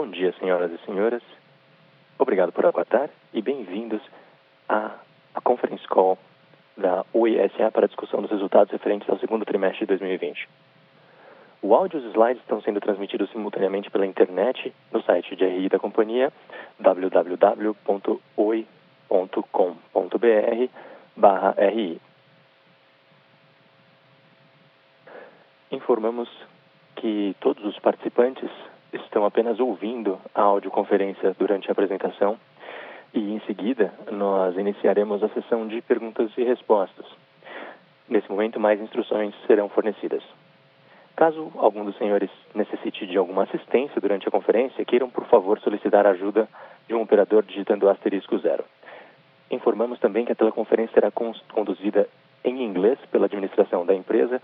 Bom dia, senhoras e senhores. Obrigado por aguardar e bem-vindos à, conference call da UESA para discussão dos resultados referentes ao segundo trimestre de 2020. O áudio e os slides estão sendo transmitidos simultaneamente pela internet no site de RI da companhia www.oi.com.br/ri. Informamos que todos os participantes estão apenas ouvindo a audioconferência durante a apresentação e, em seguida, nós iniciaremos a sessão de perguntas e respostas. Nesse momento, mais instruções serão fornecidas. Caso algum dos senhores necessite de alguma assistência durante a conferência, queiram, por favor, solicitar a ajuda de um operador digitando asterisco zero. Informamos também que a teleconferência será conduzida em inglês pela administração da empresa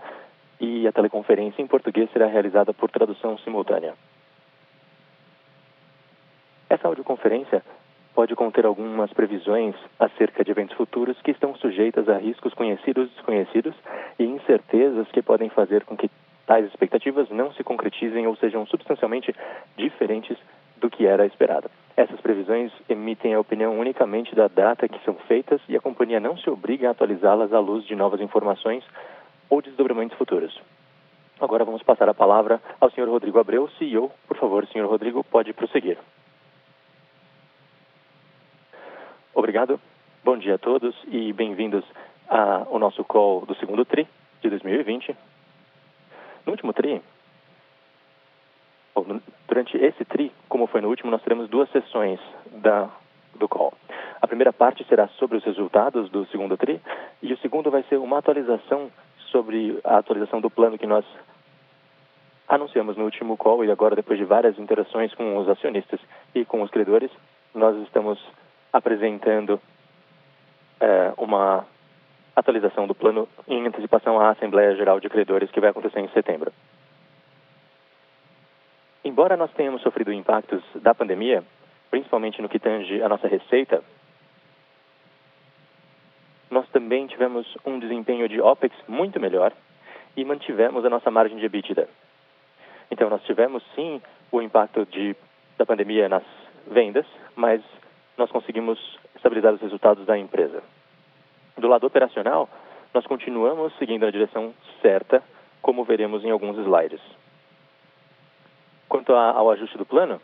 e a teleconferência em português será realizada por tradução simultânea. Essa audioconferência pode conter algumas previsões acerca de eventos futuros que estão sujeitas a riscos conhecidos e desconhecidos e incertezas que podem fazer com que tais expectativas não se concretizem ou sejam substancialmente diferentes do que era esperado. Essas previsões emitem a opinião unicamente da data que são feitas e a companhia não se obriga a atualizá-las à luz de novas informações ou desdobramentos futuros. Agora vamos passar a palavra ao Sr. Rodrigo Abreu, CEO. Por favor, Sr. Rodrigo, pode prosseguir. Obrigado. Bom dia a todos e bem-vindos ao nosso call do segundo TRI de 2020. No último TRI, durante esse TRI, como foi no último, nós teremos duas sessões da, do call. A primeira parte será sobre os resultados do segundo TRI e o segundo vai ser uma atualização sobre a atualização do plano que nós anunciamos no último call e agora, depois de várias interações com os acionistas e com os credores, nós estamos apresentando é, uma atualização do plano em antecipação à Assembleia Geral de Credores que vai acontecer em setembro. Embora nós tenhamos sofrido impactos da pandemia, principalmente no que tange a nossa receita, nós também tivemos um desempenho de OPEX muito melhor e mantivemos a nossa margem de EBITDA. Então, nós tivemos sim o impacto de, da pandemia nas vendas, mas nós conseguimos estabilizar os resultados da empresa. Do lado operacional, nós continuamos seguindo a direção certa, como veremos em alguns slides. Quanto ao ajuste do plano,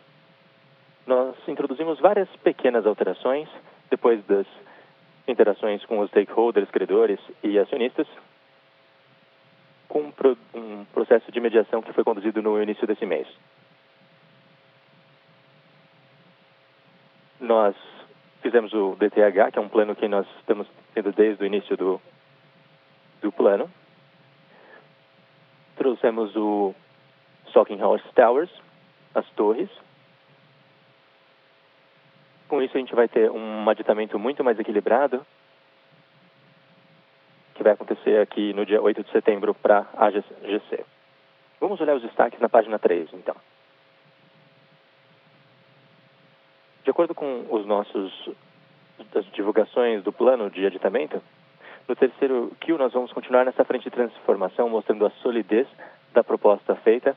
nós introduzimos várias pequenas alterações depois das interações com os stakeholders, credores e acionistas, com um processo de mediação que foi conduzido no início desse mês. Nós fizemos o DTH, que é um plano que nós estamos tendo desde o início do, do plano. Trouxemos o Stocking House Towers, as torres. Com isso, a gente vai ter um aditamento muito mais equilibrado, que vai acontecer aqui no dia 8 de setembro para a GC. Vamos olhar os destaques na página 3, então. De acordo com os nossos as divulgações do plano de aditamento, no terceiro Q nós vamos continuar nessa frente de transformação, mostrando a solidez da proposta feita,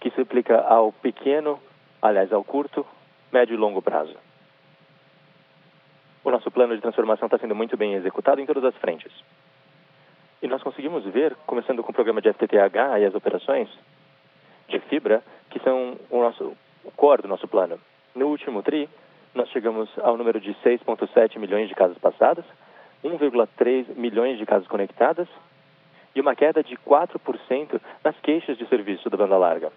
que se aplica ao pequeno, aliás, ao curto, médio e longo prazo. O nosso plano de transformação está sendo muito bem executado em todas as frentes. E nós conseguimos ver, começando com o programa de FTTH e as operações, de fibra, que são o nosso o core do nosso plano. No último TRI, nós chegamos ao número de 6,7 milhões de casas passadas, 1,3 milhões de casas conectadas e uma queda de 4% nas queixas de serviço da banda larga.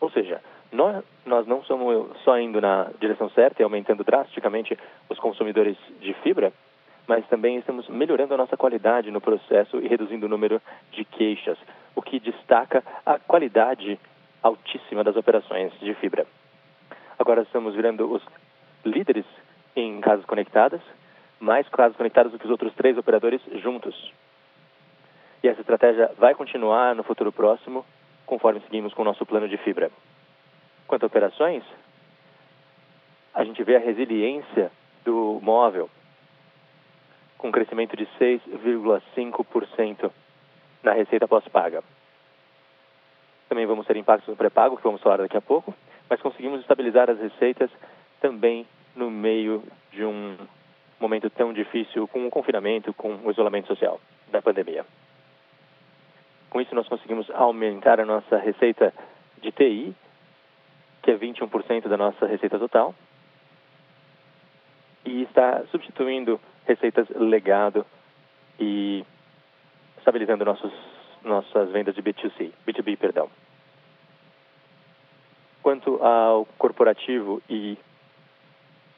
Ou seja, nós, nós não somos só indo na direção certa e aumentando drasticamente os consumidores de fibra, mas também estamos melhorando a nossa qualidade no processo e reduzindo o número de queixas, o que destaca a qualidade altíssima das operações de fibra. Agora estamos virando os líderes em casas conectadas, mais casas conectadas do que os outros três operadores juntos. E essa estratégia vai continuar no futuro próximo, conforme seguimos com o nosso plano de fibra. Quanto a operações, a gente vê a resiliência do móvel, com um crescimento de 6,5% na receita pós-paga. Também vamos ter impactos no pré-pago, que vamos falar daqui a pouco, mas conseguimos estabilizar as receitas também no meio de um momento tão difícil com o confinamento, com o isolamento social da pandemia. Com isso, nós conseguimos aumentar a nossa receita de TI, que é 21% da nossa receita total, e está substituindo receitas legado e estabilizando nossos, nossas vendas de B2C, B2B, perdão. Quanto ao corporativo e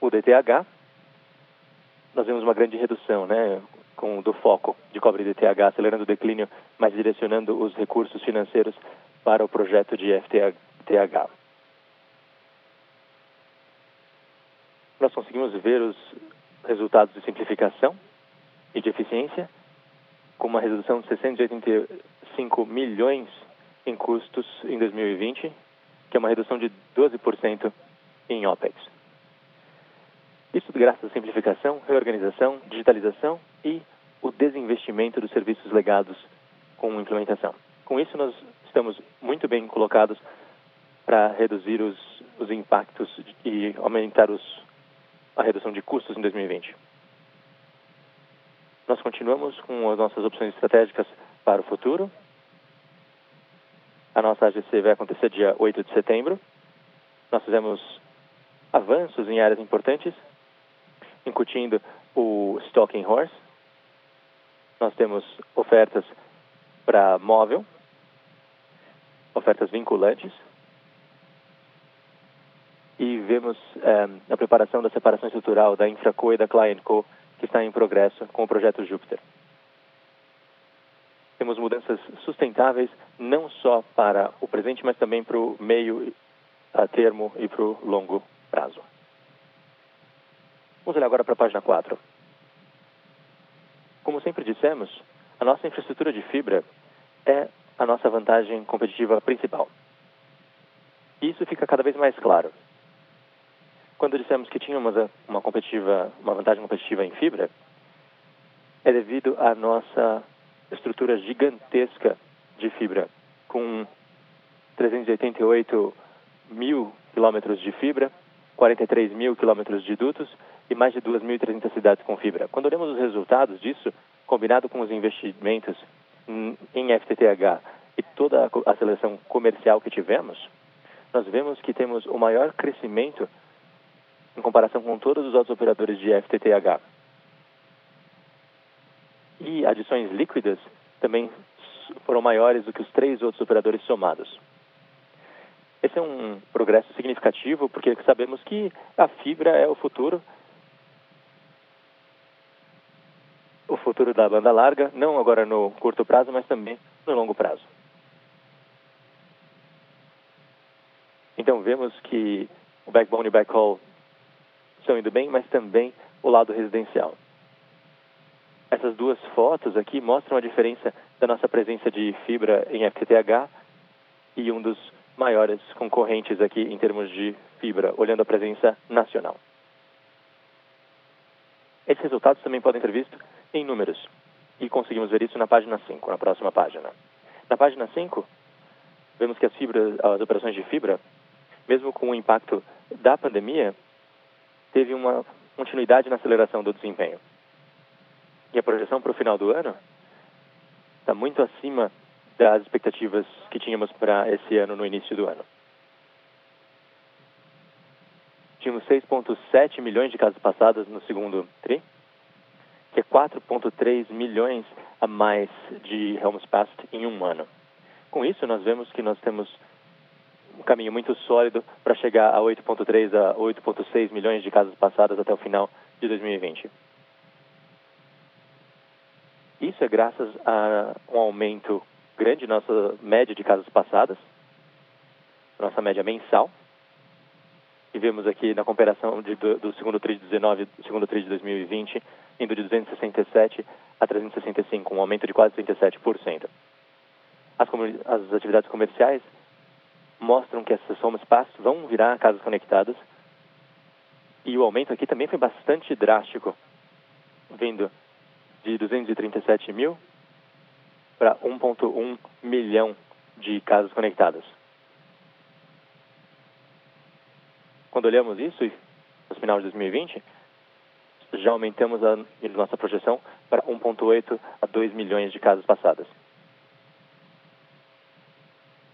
o DTH, nós vemos uma grande redução, né, com do foco de cobre DTH, acelerando o declínio, mas direcionando os recursos financeiros para o projeto de FTH. Nós conseguimos ver os resultados de simplificação e de eficiência, com uma redução de 685 milhões em custos em 2020, que é uma redução de 12% em OPEX. Isso graças à simplificação, reorganização, digitalização e o desinvestimento dos serviços legados com implementação. Com isso, nós estamos muito bem colocados para reduzir os, os impactos e aumentar os, a redução de custos em 2020. Nós continuamos com as nossas opções estratégicas para o futuro, a nossa AGC vai acontecer dia 8 de setembro. Nós fizemos avanços em áreas importantes, incutindo o Stalking Horse. Nós temos ofertas para móvel, ofertas vinculantes. E vemos é, a preparação da separação estrutural da InfraCo e da ClientCo, que está em progresso com o projeto Júpiter temos mudanças sustentáveis não só para o presente, mas também para o meio a termo e para o longo prazo. Vamos olhar agora para a página 4. Como sempre dissemos, a nossa infraestrutura de fibra é a nossa vantagem competitiva principal. Isso fica cada vez mais claro. Quando dissemos que tínhamos uma, competitiva, uma vantagem competitiva em fibra, é devido à nossa estrutura gigantesca de fibra, com 388 mil quilômetros de fibra, 43 mil quilômetros de dutos e mais de 2.300 cidades com fibra. Quando olhamos os resultados disso, combinado com os investimentos em FTTH e toda a seleção comercial que tivemos, nós vemos que temos o maior crescimento em comparação com todos os outros operadores de FTTH e adições líquidas também foram maiores do que os três outros operadores somados. Esse é um progresso significativo porque sabemos que a fibra é o futuro, o futuro da banda larga, não agora no curto prazo, mas também no longo prazo. Então vemos que o backbone e backhaul estão indo bem, mas também o lado residencial. Essas duas fotos aqui mostram a diferença da nossa presença de fibra em FTTH e um dos maiores concorrentes aqui em termos de fibra, olhando a presença nacional. Esses resultados também podem ser vistos em números, e conseguimos ver isso na página 5, na próxima página. Na página 5, vemos que as, fibras, as operações de fibra, mesmo com o impacto da pandemia, teve uma continuidade na aceleração do desempenho. E a projeção para o final do ano está muito acima das expectativas que tínhamos para esse ano no início do ano. Tínhamos 6,7 milhões de casas passadas no segundo TRI, que é 4,3 milhões a mais de homes passed em um ano. Com isso, nós vemos que nós temos um caminho muito sólido para chegar a 8,3 a 8,6 milhões de casas passadas até o final de 2020. Isso é graças a um aumento grande na nossa média de casas passadas, nossa média mensal. E vemos aqui na comparação de, do, do, segundo TRI de 19 segundo TRI de 2020, indo de 267 a 365, um aumento de quase 37%. As, as atividades comerciais mostram que essas somas passos vão virar casas conectadas. E o aumento aqui também foi bastante drástico, vindo de 237 mil para 1,1 milhão de casas conectadas. Quando olhamos isso, no final de 2020, já aumentamos a nossa projeção para 1,8 a 2 milhões de casas passadas.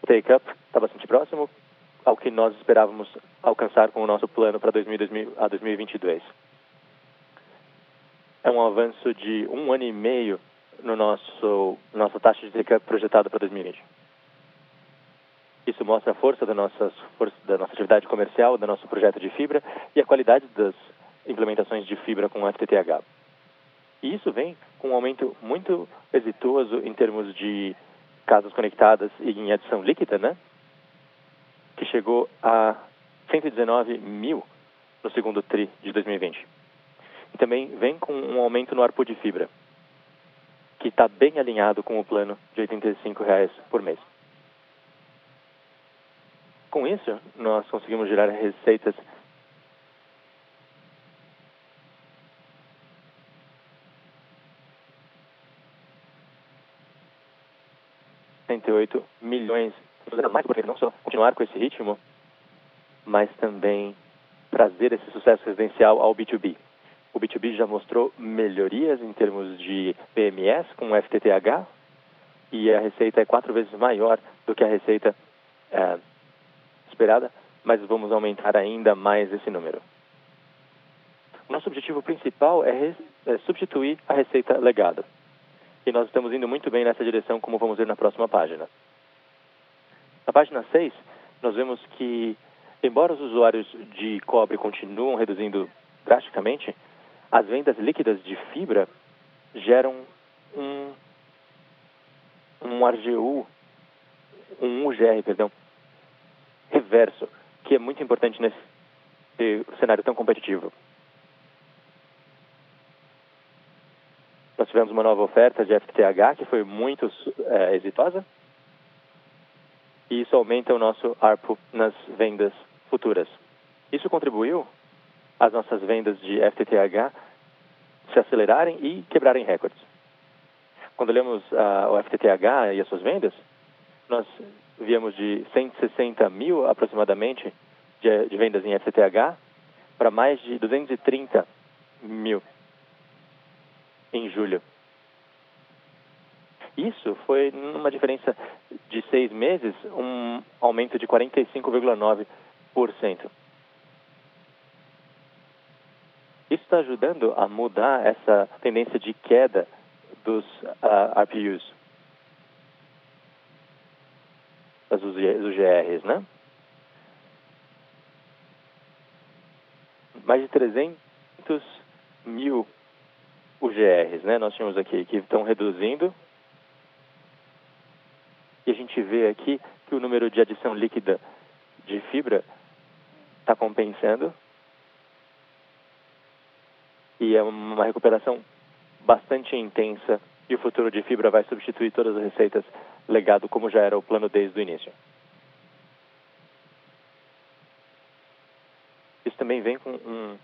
Take-up está bastante próximo ao que nós esperávamos alcançar com o nosso plano para 2000, a 2022. É um avanço de um ano e meio no nosso nossa taxa de take-up projetada para 2020. Isso mostra a força da nossa, força da nossa atividade comercial, do nosso projeto de fibra e a qualidade das implementações de fibra com FTTH. E isso vem com um aumento muito exitoso em termos de casas conectadas e em adição líquida, né? Que chegou a 119 mil no segundo TRI de 2020. E também vem com um aumento no ARPU de fibra, que está bem alinhado com o plano de 85 reais por mês. Com isso, nós conseguimos gerar receitas 68 milhões. Mais porque não só continuar com esse ritmo, mas também trazer esse sucesso residencial ao B2B. O B2B já mostrou melhorias em termos de PMS com o FTTH e a receita é quatro vezes maior do que a receita é, esperada, mas vamos aumentar ainda mais esse número. Nosso objetivo principal é, é substituir a receita legada e nós estamos indo muito bem nessa direção, como vamos ver na próxima página. Na página 6, nós vemos que, embora os usuários de cobre continuam reduzindo drasticamente, as vendas líquidas de fibra geram um, um RGU, um UGR, perdão, reverso, que é muito importante nesse cenário tão competitivo. Nós tivemos uma nova oferta de FTTH que foi muito é, exitosa. E isso aumenta o nosso ARPU nas vendas futuras. Isso contribuiu às nossas vendas de FTTH se acelerarem e quebrarem recordes. Quando olhamos uh, o FTTH e as suas vendas, nós víamos de 160 mil aproximadamente de, de vendas em FTTH para mais de 230 mil em julho. Isso foi, numa diferença de seis meses, um aumento de 45,9%. Isso está ajudando a mudar essa tendência de queda dos uh, ah, RPUs, das UGRs, né? Mais de 300 mil UGRs, né? Nós tínhamos aqui que estão reduzindo. Gente vê aqui que o número de adição líquida de fibra está compensando. E é uma recuperação bastante intensa. E o futuro de fibra vai substituir todas as receitas legado como já era o plano desde o início. Isso também vem com um,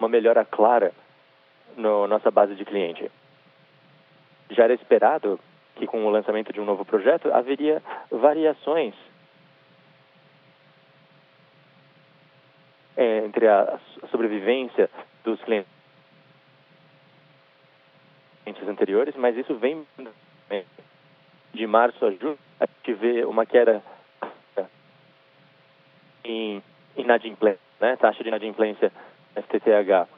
uma melhora clara na nossa base de cliente. Já era esperado que com o lançamento de um novo projeto haveria variações é, entre a sobrevivência dos clientes anteriores, mas isso vem de março a julho, a gente vê uma queda em inadimplência, né? taxa de inadimplência FTTH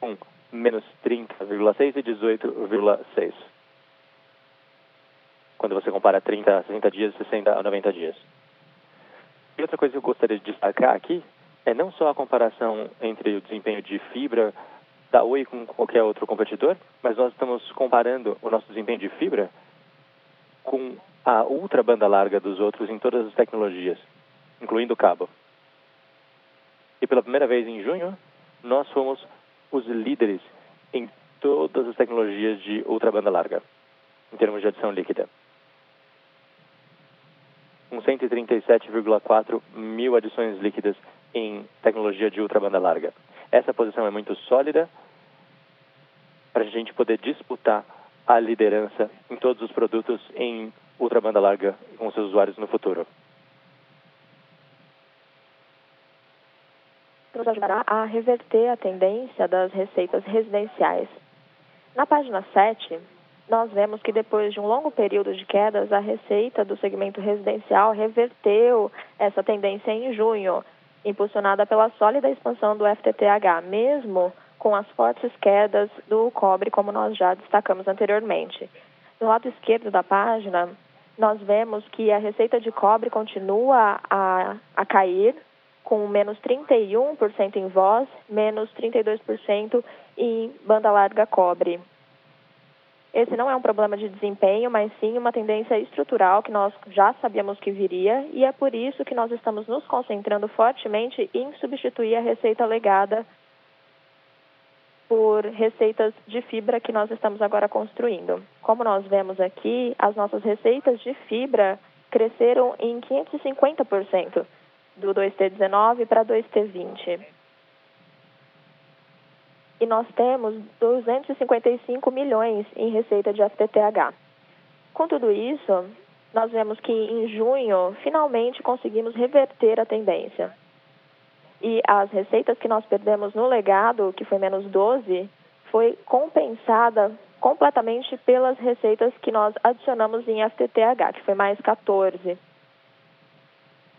com menos 30,6 e 18,6. Quando você compara 30 a 60 dias, 60 a 90 dias. E outra coisa que eu gostaria de destacar aqui é não só a comparação entre o desempenho de fibra da Oi com qualquer outro competidor, mas nós estamos comparando o nosso desempenho de fibra com a ultra banda larga dos outros em todas as tecnologias, incluindo o cabo. E pela primeira vez em junho, nós fomos os líderes em todas as tecnologias de ultrabanda larga, em termos de adição líquida. Com 137,4 mil adições líquidas em tecnologia de ultrabanda larga. Essa posição é muito sólida para a gente poder disputar a liderança em todos os produtos em ultra banda larga com seus usuários no futuro. Nos ajudará a reverter a tendência das receitas residenciais. Na página 7, nós vemos que depois de um longo período de quedas, a receita do segmento residencial reverteu essa tendência em junho, impulsionada pela sólida expansão do FTTH, mesmo com as fortes quedas do cobre, como nós já destacamos anteriormente. No lado esquerdo da página, nós vemos que a receita de cobre continua a, a cair, com menos 31% em voz, menos 32% em banda larga cobre. Esse não é um problema de desempenho, mas sim uma tendência estrutural que nós já sabíamos que viria e é por isso que nós estamos nos concentrando fortemente em substituir a receita legada por receitas de fibra que nós estamos agora construindo. Como nós vemos aqui, as nossas receitas de fibra cresceram em 550% do 2T19 para 2T20 e nós temos 255 milhões em receita de FTTH. Com tudo isso, nós vemos que em junho finalmente conseguimos reverter a tendência. E as receitas que nós perdemos no legado, que foi menos 12, foi compensada completamente pelas receitas que nós adicionamos em FTTH, que foi mais 14.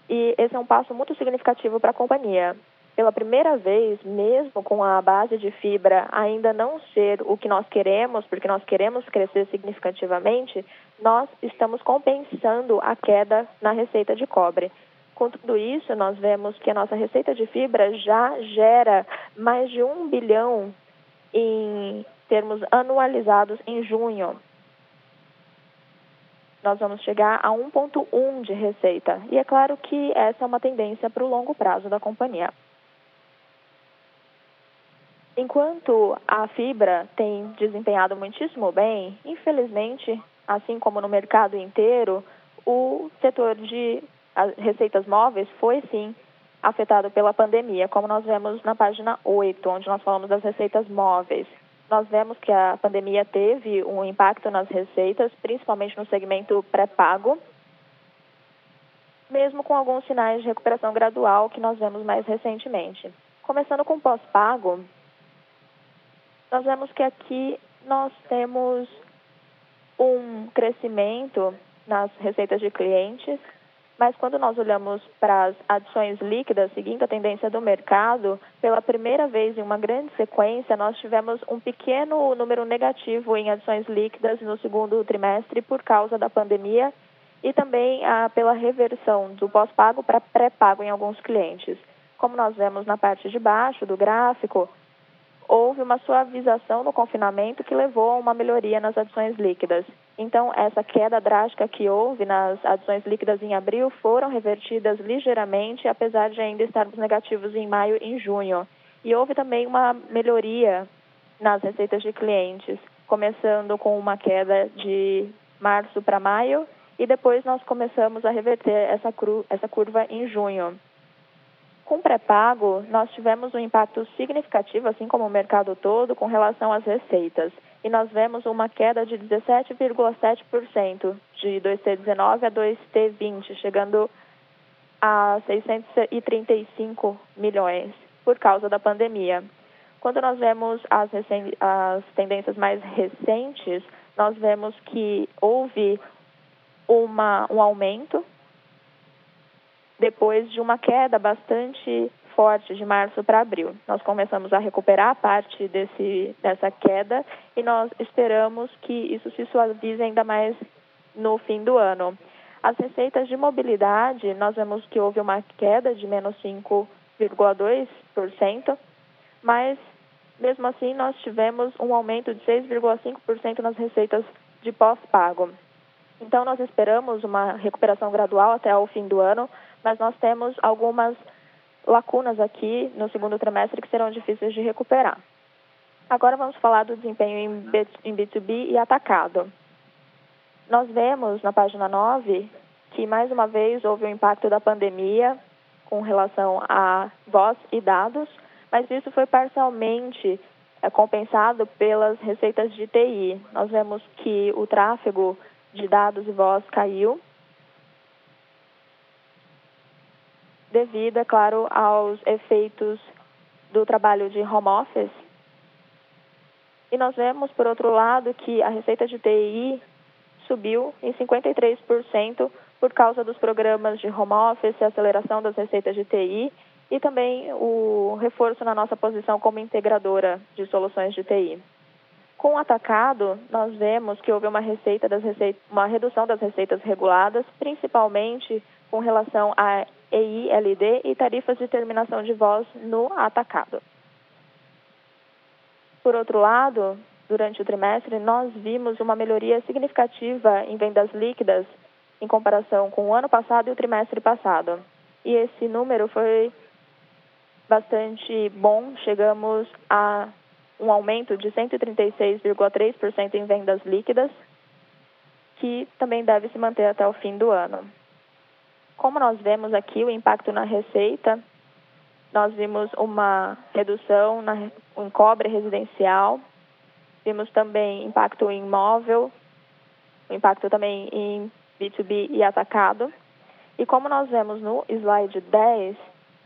E esse é um passo muito significativo para a companhia pela primeira vez, mesmo com a base de fibra ainda não ser o que nós queremos, porque nós queremos crescer significativamente, nós estamos compensando a queda na receita de cobre. Com tudo isso, nós vemos que a nossa receita de fibra já gera mais de um bilhão em termos anualizados em junho. Nós vamos chegar a 1,1 de receita. E é claro que essa é uma tendência para o longo prazo da companhia. Enquanto a fibra tem desempenhado muitíssimo bem, infelizmente, assim como no mercado inteiro, o setor de receitas móveis foi sim afetado pela pandemia, como nós vemos na página 8, onde nós falamos das receitas móveis. Nós vemos que a pandemia teve um impacto nas receitas, principalmente no segmento pré-pago, mesmo com alguns sinais de recuperação gradual que nós vemos mais recentemente. Começando com pós-pago, nós vemos que aqui nós temos um crescimento nas receitas de clientes, mas quando nós olhamos para as adições líquidas, seguindo a tendência do mercado, pela primeira vez em uma grande sequência, nós tivemos um pequeno número negativo em adições líquidas no segundo trimestre por causa da pandemia e também ah, pela reversão do pós-pago para pré-pago em alguns clientes. Como nós vemos na parte de baixo do gráfico, houve uma suavização no confinamento que levou a uma melhoria nas adições líquidas. Então, essa queda drástica que houve nas adições líquidas em abril foram revertidas ligeiramente, apesar de ainda estarmos negativos em maio e junho. E houve também uma melhoria nas receitas de clientes, começando com uma queda de março para maio e depois nós começamos a reverter essa, essa curva em junho. Com pré-pago, nós tivemos um impacto significativo, assim como o mercado todo, com relação às receitas. E nós vemos uma queda de 17,7% de 2T19 a 2T20, chegando a 635 milhões por causa da pandemia. Quando nós vemos as, as tendências mais recentes, nós vemos que houve uma, um aumento depois de uma queda bastante forte de março para abril. Nós começamos a recuperar parte desse, dessa queda e nós esperamos que isso se suavize ainda mais no fim do ano. As receitas de mobilidade, nós vemos que houve uma queda de menos 5,2%, mas mesmo assim nós tivemos um aumento de 6,5% nas receitas de pós-pago. Então nós esperamos uma recuperação gradual até o fim do ano, mas nós temos algumas lacunas aqui no segundo trimestre que serão difíceis de recuperar. Agora vamos falar do desempenho em B2B e atacado. Nós vemos na página 9 que, mais uma vez, houve o um impacto da pandemia com relação a voz e dados, mas isso foi parcialmente é, compensado pelas receitas de TI. Nós vemos que o tráfego de dados e voz caiu, devido, é claro, aos efeitos do trabalho de home office. E nós vemos, por outro lado, que a receita de TI subiu em 53% por causa dos programas de home office, a aceleração das receitas de TI e também o reforço na nossa posição como integradora de soluções de TI. Com o atacado, nós vemos que houve uma, receita das uma redução das receitas reguladas, principalmente com relação a EILD e tarifas de terminação de voz no atacado. Por outro lado, durante o trimestre, nós vimos uma melhoria significativa em vendas líquidas em comparação com o ano passado e o trimestre passado. E esse número foi bastante bom, chegamos a um aumento de 136,3% em vendas líquidas, que também deve se manter até o fim do ano. Como nós vemos aqui o impacto na receita, nós vimos uma redução na, em cobre residencial, vimos também impacto em imóvel, impacto também em B2B e atacado. E como nós vemos no slide 10,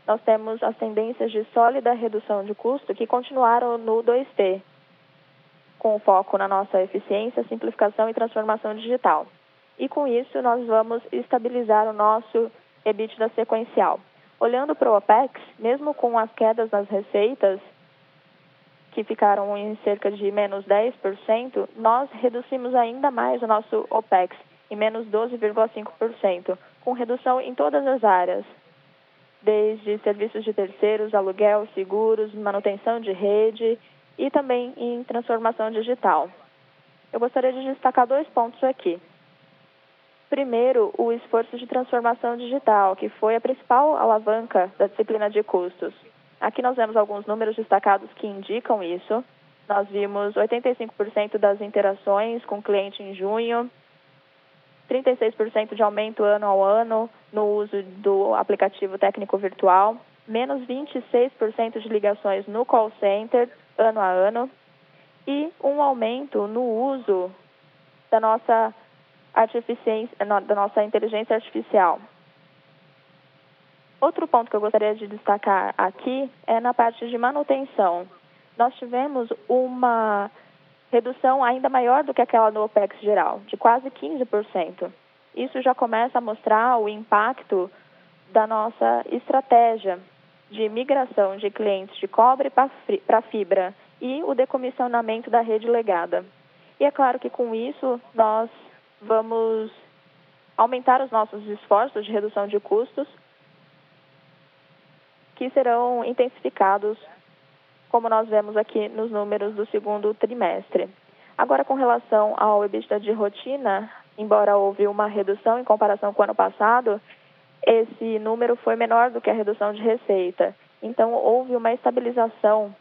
nós temos as tendências de sólida redução de custo que continuaram no 2T, com foco na nossa eficiência, simplificação e transformação digital. E com isso, nós vamos estabilizar o nosso EBITDA sequencial. Olhando para o OPEX, mesmo com as quedas nas receitas, que ficaram em cerca de menos 10%, nós reduzimos ainda mais o nosso OPEX, em menos 12,5%, com redução em todas as áreas, desde serviços de terceiros, aluguel, seguros, manutenção de rede e também em transformação digital. Eu gostaria de destacar dois pontos aqui. Primeiro, o esforço de transformação digital, que foi a principal alavanca da disciplina de custos. Aqui nós vemos alguns números destacados que indicam isso. Nós vimos 85% das interações com o cliente em junho, 36% de aumento ano ao ano no uso do aplicativo técnico virtual, menos 26% de ligações no call center ano a ano e um aumento no uso da nossa, da nossa inteligência artificial. Outro ponto que eu gostaria de destacar aqui é na parte de manutenção. Nós tivemos uma redução ainda maior do que aquela no OPEX geral, de quase 15%. Isso já começa a mostrar o impacto da nossa estratégia de migração de clientes de cobre para fibra e o decomissionamento da rede legada. E é claro que com isso nós vamos aumentar os nossos esforços de redução de custos, que serão intensificados como nós vemos aqui nos números do segundo trimestre. Agora, com relação ao EBITDA de rotina, embora houve uma redução em comparação com o ano passado, esse número foi menor do que a redução de receita. Então, houve uma estabilização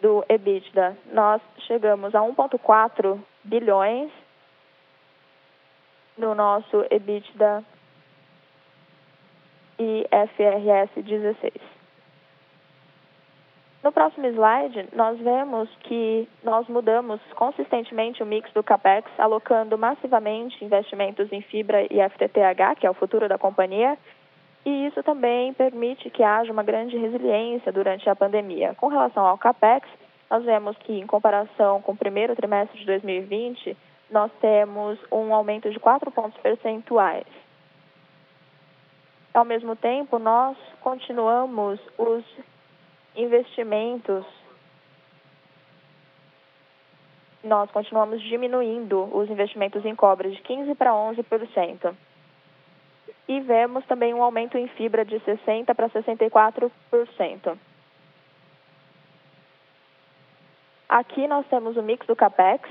do EBITDA. Nós chegamos a 1,4 bilhões no nosso EBITDA e FRS 16. No próximo slide, nós vemos que nós mudamos consistentemente o mix do CAPEX, alocando massivamente investimentos em fibra e FTTH, que é o futuro da companhia, e isso também permite que haja uma grande resiliência durante a pandemia. Com relação ao CAPEX, nós vemos que, em comparação com o primeiro trimestre de 2020, nós temos um aumento de 4 pontos percentuais. Ao mesmo tempo, nós continuamos os investimentos, nós continuamos diminuindo os investimentos em cobre de 15% para 11%. E vemos também um aumento em fibra de 60% para 64%. Aqui nós temos o mix do CAPEX.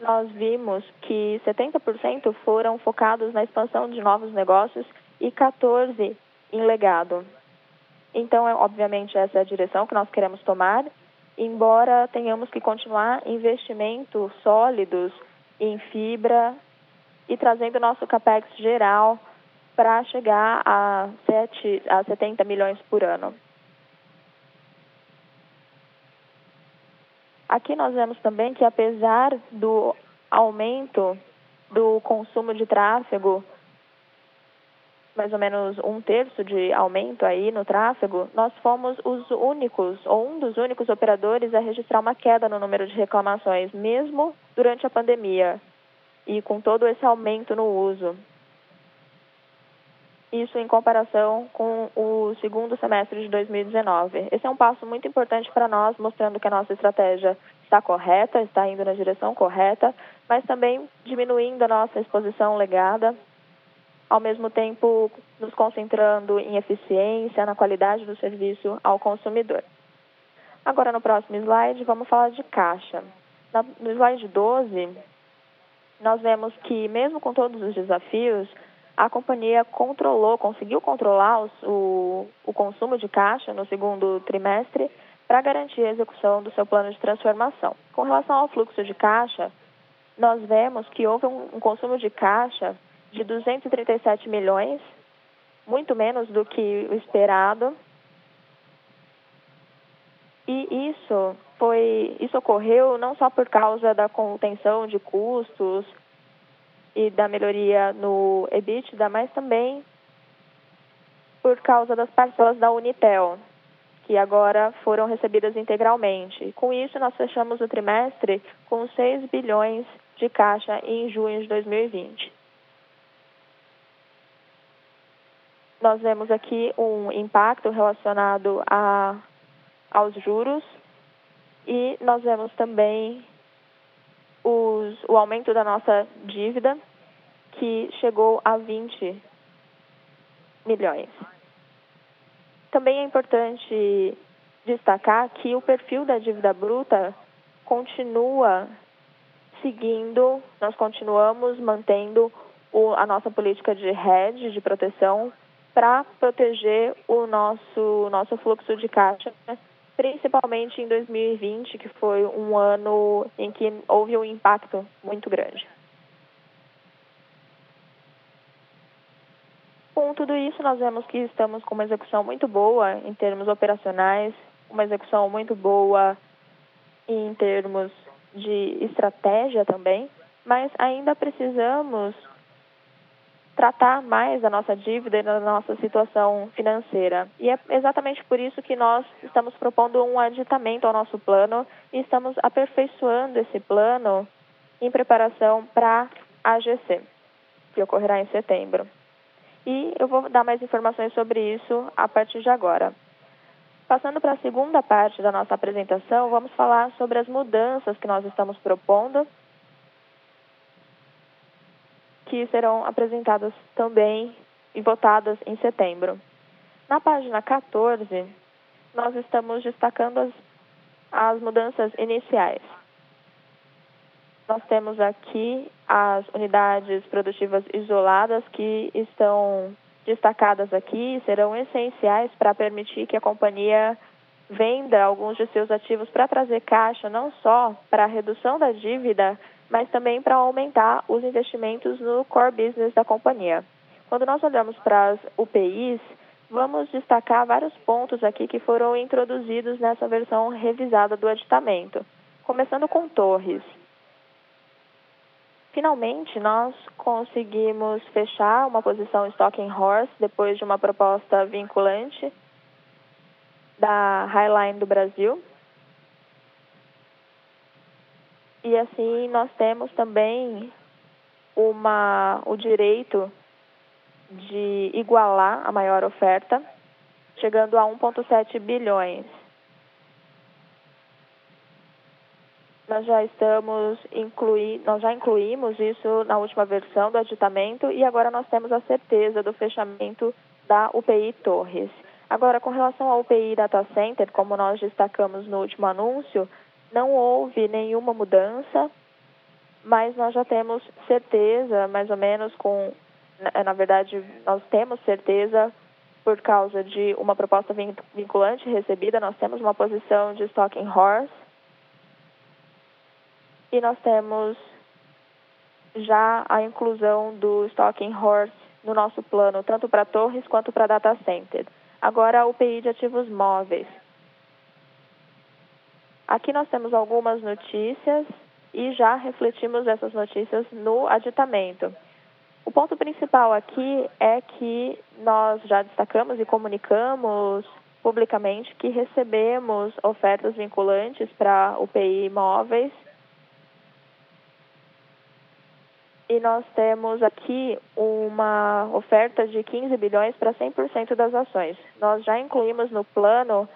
Nós vimos que 70% foram focados na expansão de novos negócios e 14% em legado. Então, é, obviamente, essa é a direção que nós queremos tomar, embora tenhamos que continuar investimentos sólidos em fibra e trazendo nosso capex geral para chegar a, 7, a 70 milhões por ano. Aqui nós vemos também que, apesar do aumento do consumo de tráfego, mais ou menos um terço de aumento aí no tráfego, nós fomos os únicos, ou um dos únicos operadores a registrar uma queda no número de reclamações, mesmo durante a pandemia e com todo esse aumento no uso. Isso em comparação com o segundo semestre de 2019. Esse é um passo muito importante para nós, mostrando que a nossa estratégia está correta, está indo na direção correta, mas também diminuindo a nossa exposição legada, ao mesmo tempo nos concentrando em eficiência, na qualidade do serviço ao consumidor. Agora, no próximo slide, vamos falar de caixa. No slide 12, nós vemos que, mesmo com todos os desafios, a companhia controlou, conseguiu controlar o, o consumo de caixa no segundo trimestre para garantir a execução do seu plano de transformação. Com relação ao fluxo de caixa, nós vemos que houve um, um consumo de caixa de 237 milhões, muito menos do que o esperado. E isso foi, isso ocorreu não só por causa da contenção de custos e da melhoria no EBITDA, mas também por causa das parcelas da Unitel, que agora foram recebidas integralmente. Com isso, nós fechamos o trimestre com 6 bilhões de caixa em junho de 2020. Nós vemos aqui um impacto relacionado a, aos juros e nós vemos também os, o aumento da nossa dívida, que chegou a 20 milhões. Também é importante destacar que o perfil da dívida bruta continua seguindo, nós continuamos mantendo o, a nossa política de hedge, de proteção, para proteger o nosso, nosso fluxo de caixa principalmente em 2020, que foi um ano em que houve um impacto muito grande. Com tudo isso, nós vemos que estamos com uma execução muito boa em termos operacionais, uma execução muito boa em termos de estratégia também, mas ainda precisamos tratar mais da nossa dívida e da nossa situação financeira. E é exatamente por isso que nós estamos propondo um aditamento ao nosso plano e estamos aperfeiçoando esse plano em preparação para a AGC, que ocorrerá em setembro. E eu vou dar mais informações sobre isso a partir de agora. Passando para a segunda parte da nossa apresentação, vamos falar sobre as mudanças que nós estamos propondo que serão apresentadas também e votadas em setembro. Na página 14, nós estamos destacando as, as mudanças iniciais. Nós temos aqui as unidades produtivas isoladas que estão destacadas aqui, serão essenciais para permitir que a companhia venda alguns de seus ativos para trazer caixa, não só para a redução da dívida, mas também para aumentar os investimentos no core business da companhia. Quando nós olhamos para as UPIs, vamos destacar vários pontos aqui que foram introduzidos nessa versão revisada do aditamento, começando com torres. Finalmente, nós conseguimos fechar uma posição Stocking Horse depois de uma proposta vinculante da Highline do Brasil, E assim nós temos também uma, o direito de igualar a maior oferta, chegando a 1,7 bilhões. Nós já estamos incluir, nós já incluímos isso na última versão do aditamento e agora nós temos a certeza do fechamento da UPI Torres. Agora, com relação ao UPI Data Center, como nós destacamos no último anúncio, não houve nenhuma mudança, mas nós já temos certeza, mais ou menos com, na verdade, nós temos certeza por causa de uma proposta vinculante recebida, nós temos uma posição de Stocking Horse e nós temos já a inclusão do Stocking Horse no nosso plano, tanto para torres quanto para data center. Agora, o PI de ativos móveis. Aqui nós temos algumas notícias e já refletimos essas notícias no aditamento. O ponto principal aqui é que nós já destacamos e comunicamos publicamente que recebemos ofertas vinculantes para UPI imóveis e nós temos aqui uma oferta de 15 bilhões para 100% das ações. Nós já incluímos no plano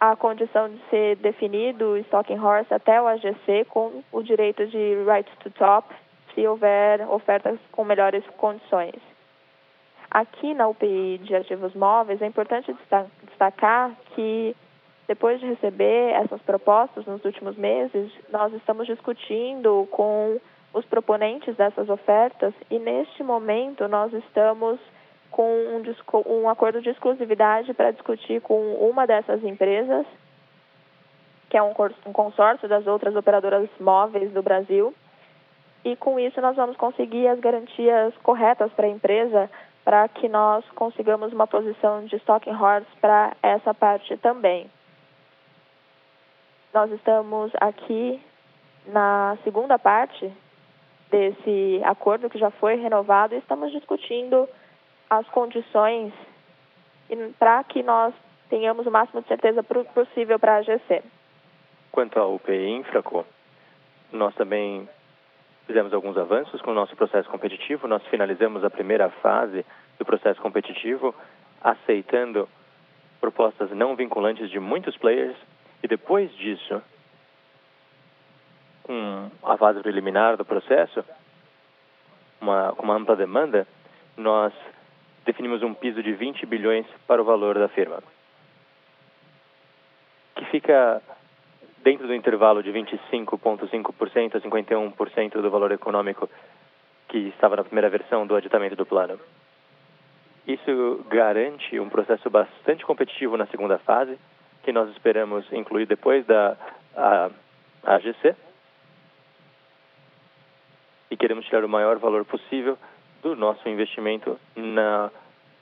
a condição de ser definido o Stocking Horse até o AGC com o direito de right to top, se houver ofertas com melhores condições. Aqui na UPI de ativos móveis, é importante destacar que depois de receber essas propostas nos últimos meses, nós estamos discutindo com os proponentes dessas ofertas e neste momento nós estamos com um, um acordo de exclusividade para discutir com uma dessas empresas, que é um, um consórcio das outras operadoras móveis do Brasil, e com isso nós vamos conseguir as garantias corretas para a empresa para que nós consigamos uma posição de stocking horse para essa parte também. Nós estamos aqui na segunda parte desse acordo que já foi renovado e estamos discutindo as condições para que nós tenhamos o máximo de certeza possível para a AGC. Quanto ao UPI Infraco, nós também fizemos alguns avanços com o nosso processo competitivo. Nós finalizamos a primeira fase do processo competitivo, aceitando propostas não vinculantes de muitos players, e depois disso, com a fase preliminar do processo, uma, com uma ampla demanda, nós definimos um piso de 20 bilhões para o valor da firma, que fica dentro do intervalo de 25,5% a 51% do valor econômico que estava na primeira versão do aditamento do plano. Isso garante um processo bastante competitivo na segunda fase, que nós esperamos incluir depois da a, a AGC, e queremos tirar o maior valor possível do nosso investimento na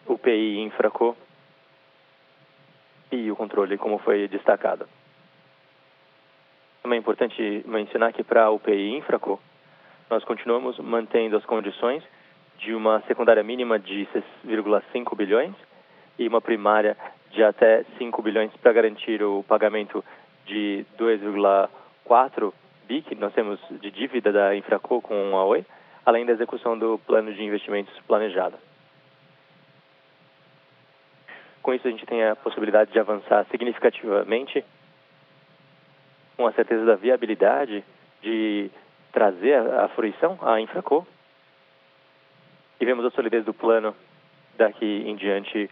UPI Infraco e o controle, como foi destacado. Também é importante mencionar que para a UPI Infraco, nós continuamos mantendo as condições de uma secundária mínima de 6,5 bilhões e uma primária de até 5 bilhões para garantir o pagamento de 2,4 bi que nós temos de dívida da Infraco com a Oi, além da execução do plano de investimentos planejado. Com isso, a gente tem a possibilidade de avançar significativamente com a certeza da viabilidade de trazer a fruição a Infraco e vemos a solidez do plano daqui em diante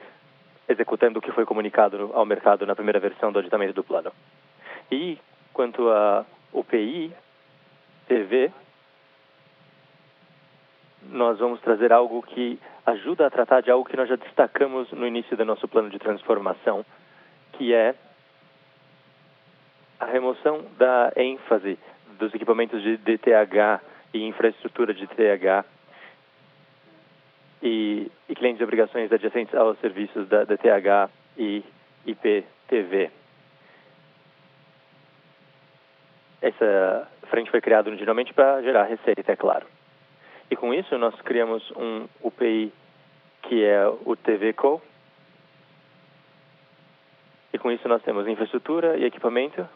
executando o que foi comunicado ao mercado na primeira versão do aditamento do plano. E quanto a UPI, TV, nós vamos trazer algo que ajuda a tratar de algo que nós já destacamos no início do nosso plano de transformação, que é a remoção da ênfase dos equipamentos de DTH e infraestrutura de DTH e, e clientes de obrigações adjacentes aos serviços da DTH e IPTV. Essa frente foi criada originalmente para gerar receita, é claro. E com isso nós criamos um UPI que é o TVCO. E com isso nós temos infraestrutura e equipamento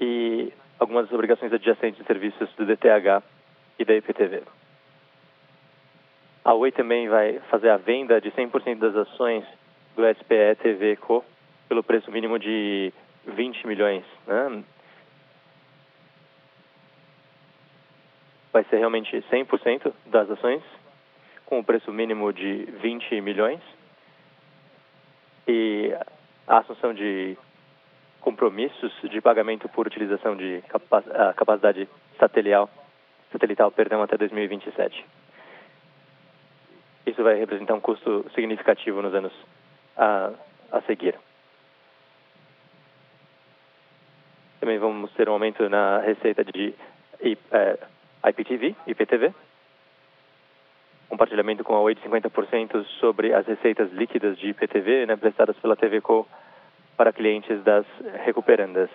e algumas obrigações adjacentes de serviços do DTH e da IPTV. A Oi também vai fazer a venda de 100% das ações do SPE TV Co pelo preço mínimo de 20 milhões. Né? Vai ser realmente 100% das ações, com o preço mínimo de 20 milhões. E a assunção de compromissos de pagamento por utilização de capacidade satelital, satelital perdão, até 2027. Isso vai representar um custo significativo nos anos a, a seguir. Também vamos ter um aumento na receita de é, IPTV, IPTV, compartilhamento com a Oi de 50% sobre as receitas líquidas de IPTV né, prestadas pela TVCo para clientes das recuperandas.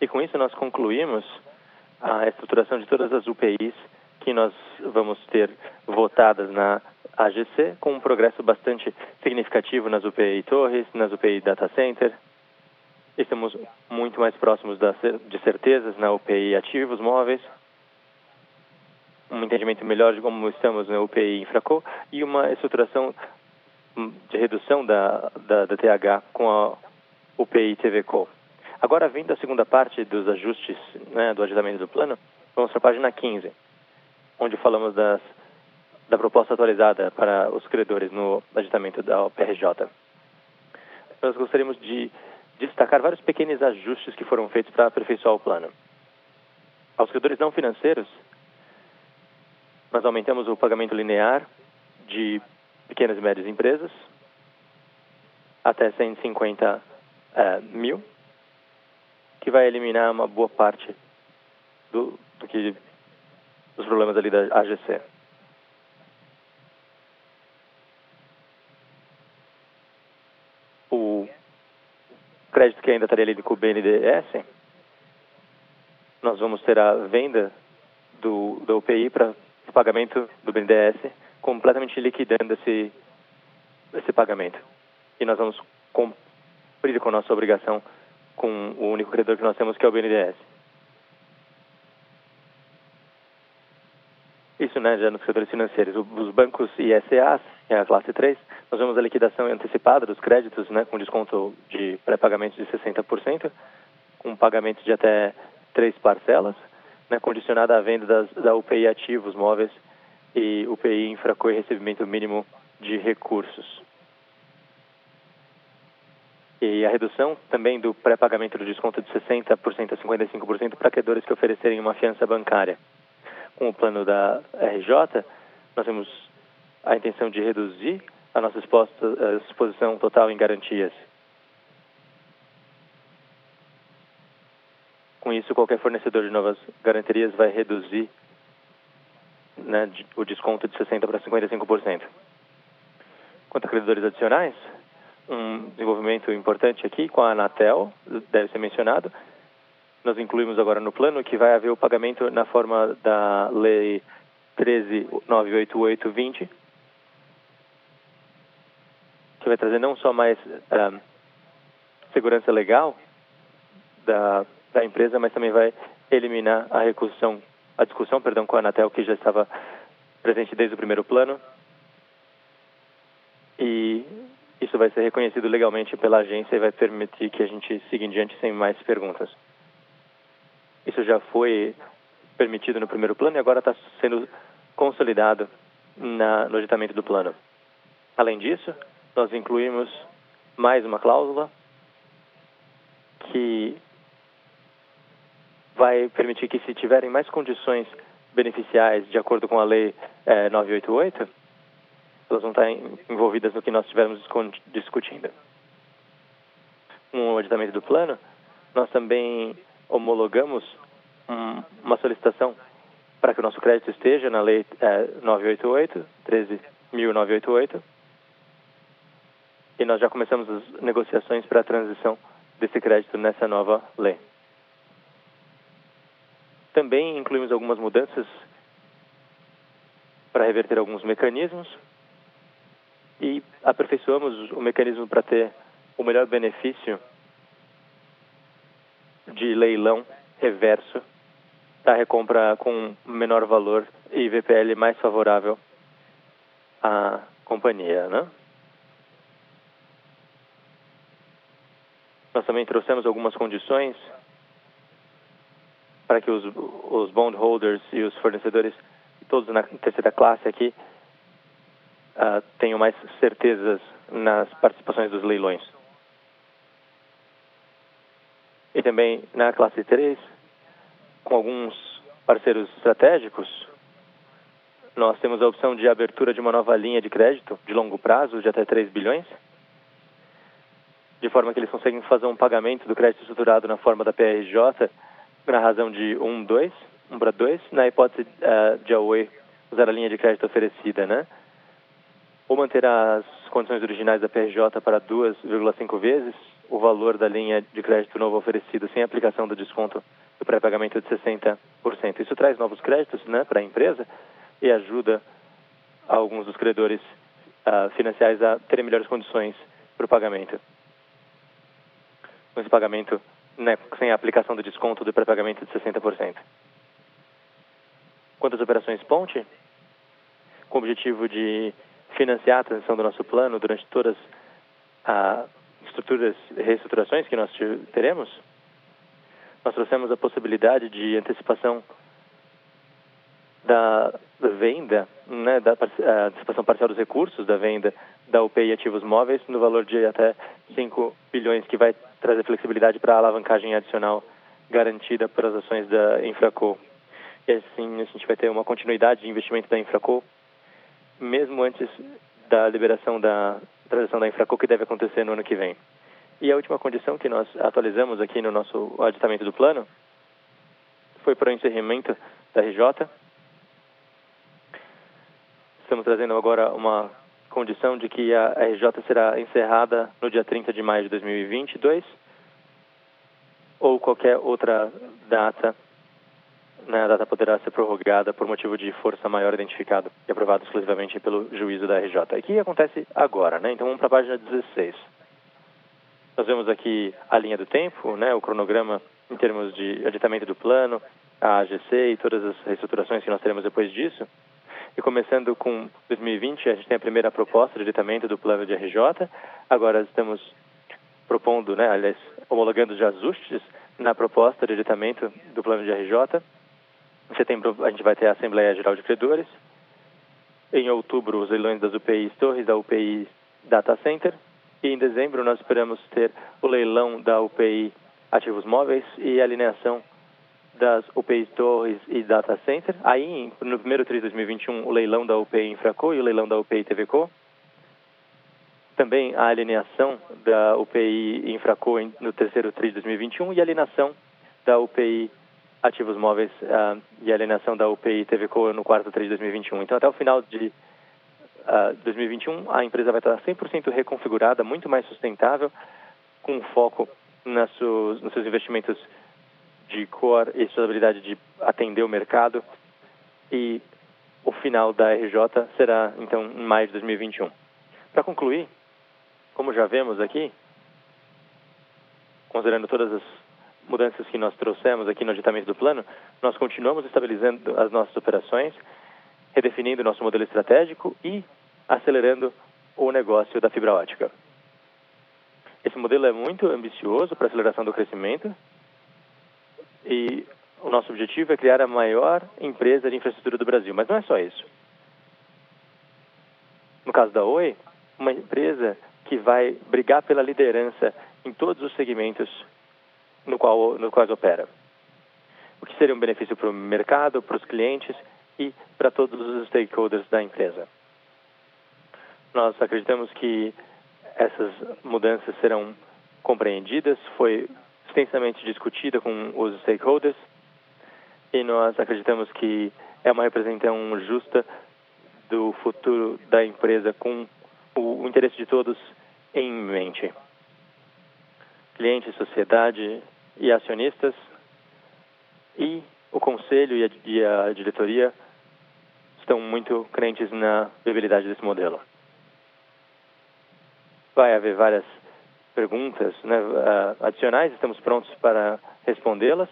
E com isso nós concluímos a estruturação de todas as UPIs que nós vamos ter votadas na AGC, com um progresso bastante significativo nas UPI Torres, nas UPI Data Center. Estamos muito mais próximos de certezas na UPI Ativos Móveis, um entendimento melhor de como estamos na UPI Infraco e uma estruturação de redução da, da, da TH com a UPI TVCO. Agora, vindo a segunda parte dos ajustes né, do agendamento do plano, vamos para a página 15, onde falamos das, da proposta atualizada para os credores no agendamento da PRJ. Nós gostaríamos de destacar vários pequenos ajustes que foram feitos para aperfeiçoar o plano. Aos credores não financeiros, nós aumentamos o pagamento linear de pequenas e médias empresas até 150 é, mil, que vai eliminar uma boa parte do, do que dos problemas ali da AGC. O crédito que ainda estaria ali com o BNDES, nós vamos ter a venda do, do UPI para o pagamento do BNDES completamente liquidando esse, esse pagamento. E nós vamos cumprir com a nossa obrigação com o único credor que nós temos, que é o BNDES. Isso, né, já nos credores financeiros. Os bancos ISAs, é a classe 3, nós vemos a liquidação antecipada dos créditos, né, com desconto de pré-pagamento de 60%, com pagamento de até três parcelas, né, condicionada à venda das, da UPI ativos móveis e UPI infraco e recebimento mínimo de recursos. E a redução também do pré-pagamento do desconto de 60% a 55% para credores que oferecerem uma fiança bancária. Com o plano da RJ, nós temos a intenção de reduzir a nossa exposição total em garantias. Com isso, qualquer fornecedor de novas garantias vai reduzir né, o desconto de 60% para 55%. Quanto a credores adicionais, um desenvolvimento importante aqui com a Anatel, deve ser mencionado. Nós incluímos agora no plano que vai haver o pagamento na forma da Lei 1398820, que vai trazer não só mais uh, segurança legal da, da empresa, mas também vai eliminar a recursão a discussão perdão, com a Anatel, que já estava presente desde o primeiro plano. E isso vai ser reconhecido legalmente pela agência e vai permitir que a gente siga em diante sem mais perguntas. Isso já foi permitido no primeiro plano e agora está sendo consolidado na, no agitamento do plano. Além disso, nós incluímos mais uma cláusula que vai permitir que, se tiverem mais condições beneficiais de acordo com a Lei é, 988, elas vão estar envolvidas no que nós estivermos discutindo. Um aditamento do plano, nós também homologamos um, uma solicitação para que o nosso crédito esteja na Lei é, 988, 13.988, e nós já começamos as negociações para a transição desse crédito nessa nova lei. Também incluímos algumas mudanças para reverter alguns mecanismos e aperfeiçoamos o mecanismo para ter o melhor benefício de leilão reverso da recompra com menor valor e VPL mais favorável à companhia, né? Nós também trouxemos algumas condições para que os, os bondholders e os fornecedores, todos na terceira classe aqui, uh, tenham mais certezas nas participações dos leilões. E também na classe 3, com alguns parceiros estratégicos, nós temos a opção de abertura de uma nova linha de crédito de longo prazo de até 3 bilhões, de forma que eles conseguem fazer um pagamento do crédito estruturado na forma da PRJ na razão de 1, 2, 1 para 2, na hipótese uh, de a Oi usar a linha de crédito oferecida, né? Ou manter as condições originais da PRJ para 2,5 vezes o valor da linha de crédito novo oferecido sem aplicação do desconto do pré-pagamento de 60%. Isso traz novos créditos né, para a empresa e ajuda alguns dos credores uh, financiais a terem melhores condições para o pagamento. Com esse pagamento né, sem a aplicação do desconto do pré-pagamento de 60%. Quanto às operações ponte, com o objetivo de financiar a transição do nosso plano durante todas as estruturas, reestruturações que nós teremos, nós trouxemos a possibilidade de antecipação da venda, né, da antecipação parcial dos recursos da venda da UPI ativos móveis no valor de até 5 bilhões, que vai trazer flexibilidade para a alavancagem adicional garantida pelas ações da Infraco. E assim a gente vai ter uma continuidade de investimento da Infraco, mesmo antes da liberação da transação da Infraco, que deve acontecer no ano que vem. E a última condição que nós atualizamos aqui no nosso aditamento do plano foi para o encerramento da RJ. Estamos trazendo agora uma condição de que a RJ será encerrada no dia 30 de maio de 2022 ou qualquer outra data, né, a data poderá ser prorrogada por motivo de força maior identificado e aprovado exclusivamente pelo juízo da RJ. O que acontece agora, né? Então vamos para a página 16. Nós vemos aqui a linha do tempo, né, o cronograma em termos de aditamento do plano, a AGC e todas as reestruturações que nós teremos depois disso. E começando com 2020, a gente tem a primeira proposta de aditamento do plano de RJ. Agora estamos propondo, né, aliás, homologando os ajustes na proposta de aditamento do plano de RJ. Em setembro, a gente vai ter a Assembleia Geral de Credores. Em outubro, os leilões das UPIs Torres, da UPI Data Center. E em dezembro, nós esperamos ter o leilão da UPI Ativos Móveis e a alineação das UPIs Torres e Data Center. Aí, no primeiro TRI de 2021, o leilão da UPI Infraco e o leilão da UPI TVCO. Também a alineação da UPI Infraco no terceiro TRI de 2021 e a alienação da UPI Ativos Móveis uh, e alienação da UPI TVCO no quarto TRI de 2021. Então, até o final de uh, 2021, a empresa vai estar 100% reconfigurada, muito mais sustentável, com foco nas seus, nos seus investimentos de core e sua habilidade de atender o mercado. E o final da RJ será, então, em maio de 2021. Para concluir, como já vemos aqui, considerando todas as mudanças que nós trouxemos aqui no aditamento do plano, nós continuamos estabilizando as nossas operações, redefinindo nosso modelo estratégico e acelerando o negócio da fibra ótica. Esse modelo é muito ambicioso para a aceleração do crescimento e o nosso objetivo é criar a maior empresa de infraestrutura do Brasil. Mas não é só isso. No caso da Oi, uma empresa que vai brigar pela liderança em todos os segmentos no qual no quais opera. O que seria um benefício para o mercado, para os clientes e para todos os stakeholders da empresa. Nós acreditamos que essas mudanças serão compreendidas. Foi extensamente discutida com os stakeholders e nós acreditamos que é uma representação justa do futuro da empresa com o interesse de todos em mente. Clientes, sociedade e acionistas e o conselho e a, e a diretoria estão muito crentes na viabilidade desse modelo. Vai haver várias perguntas né, adicionais, estamos prontos para respondê-las.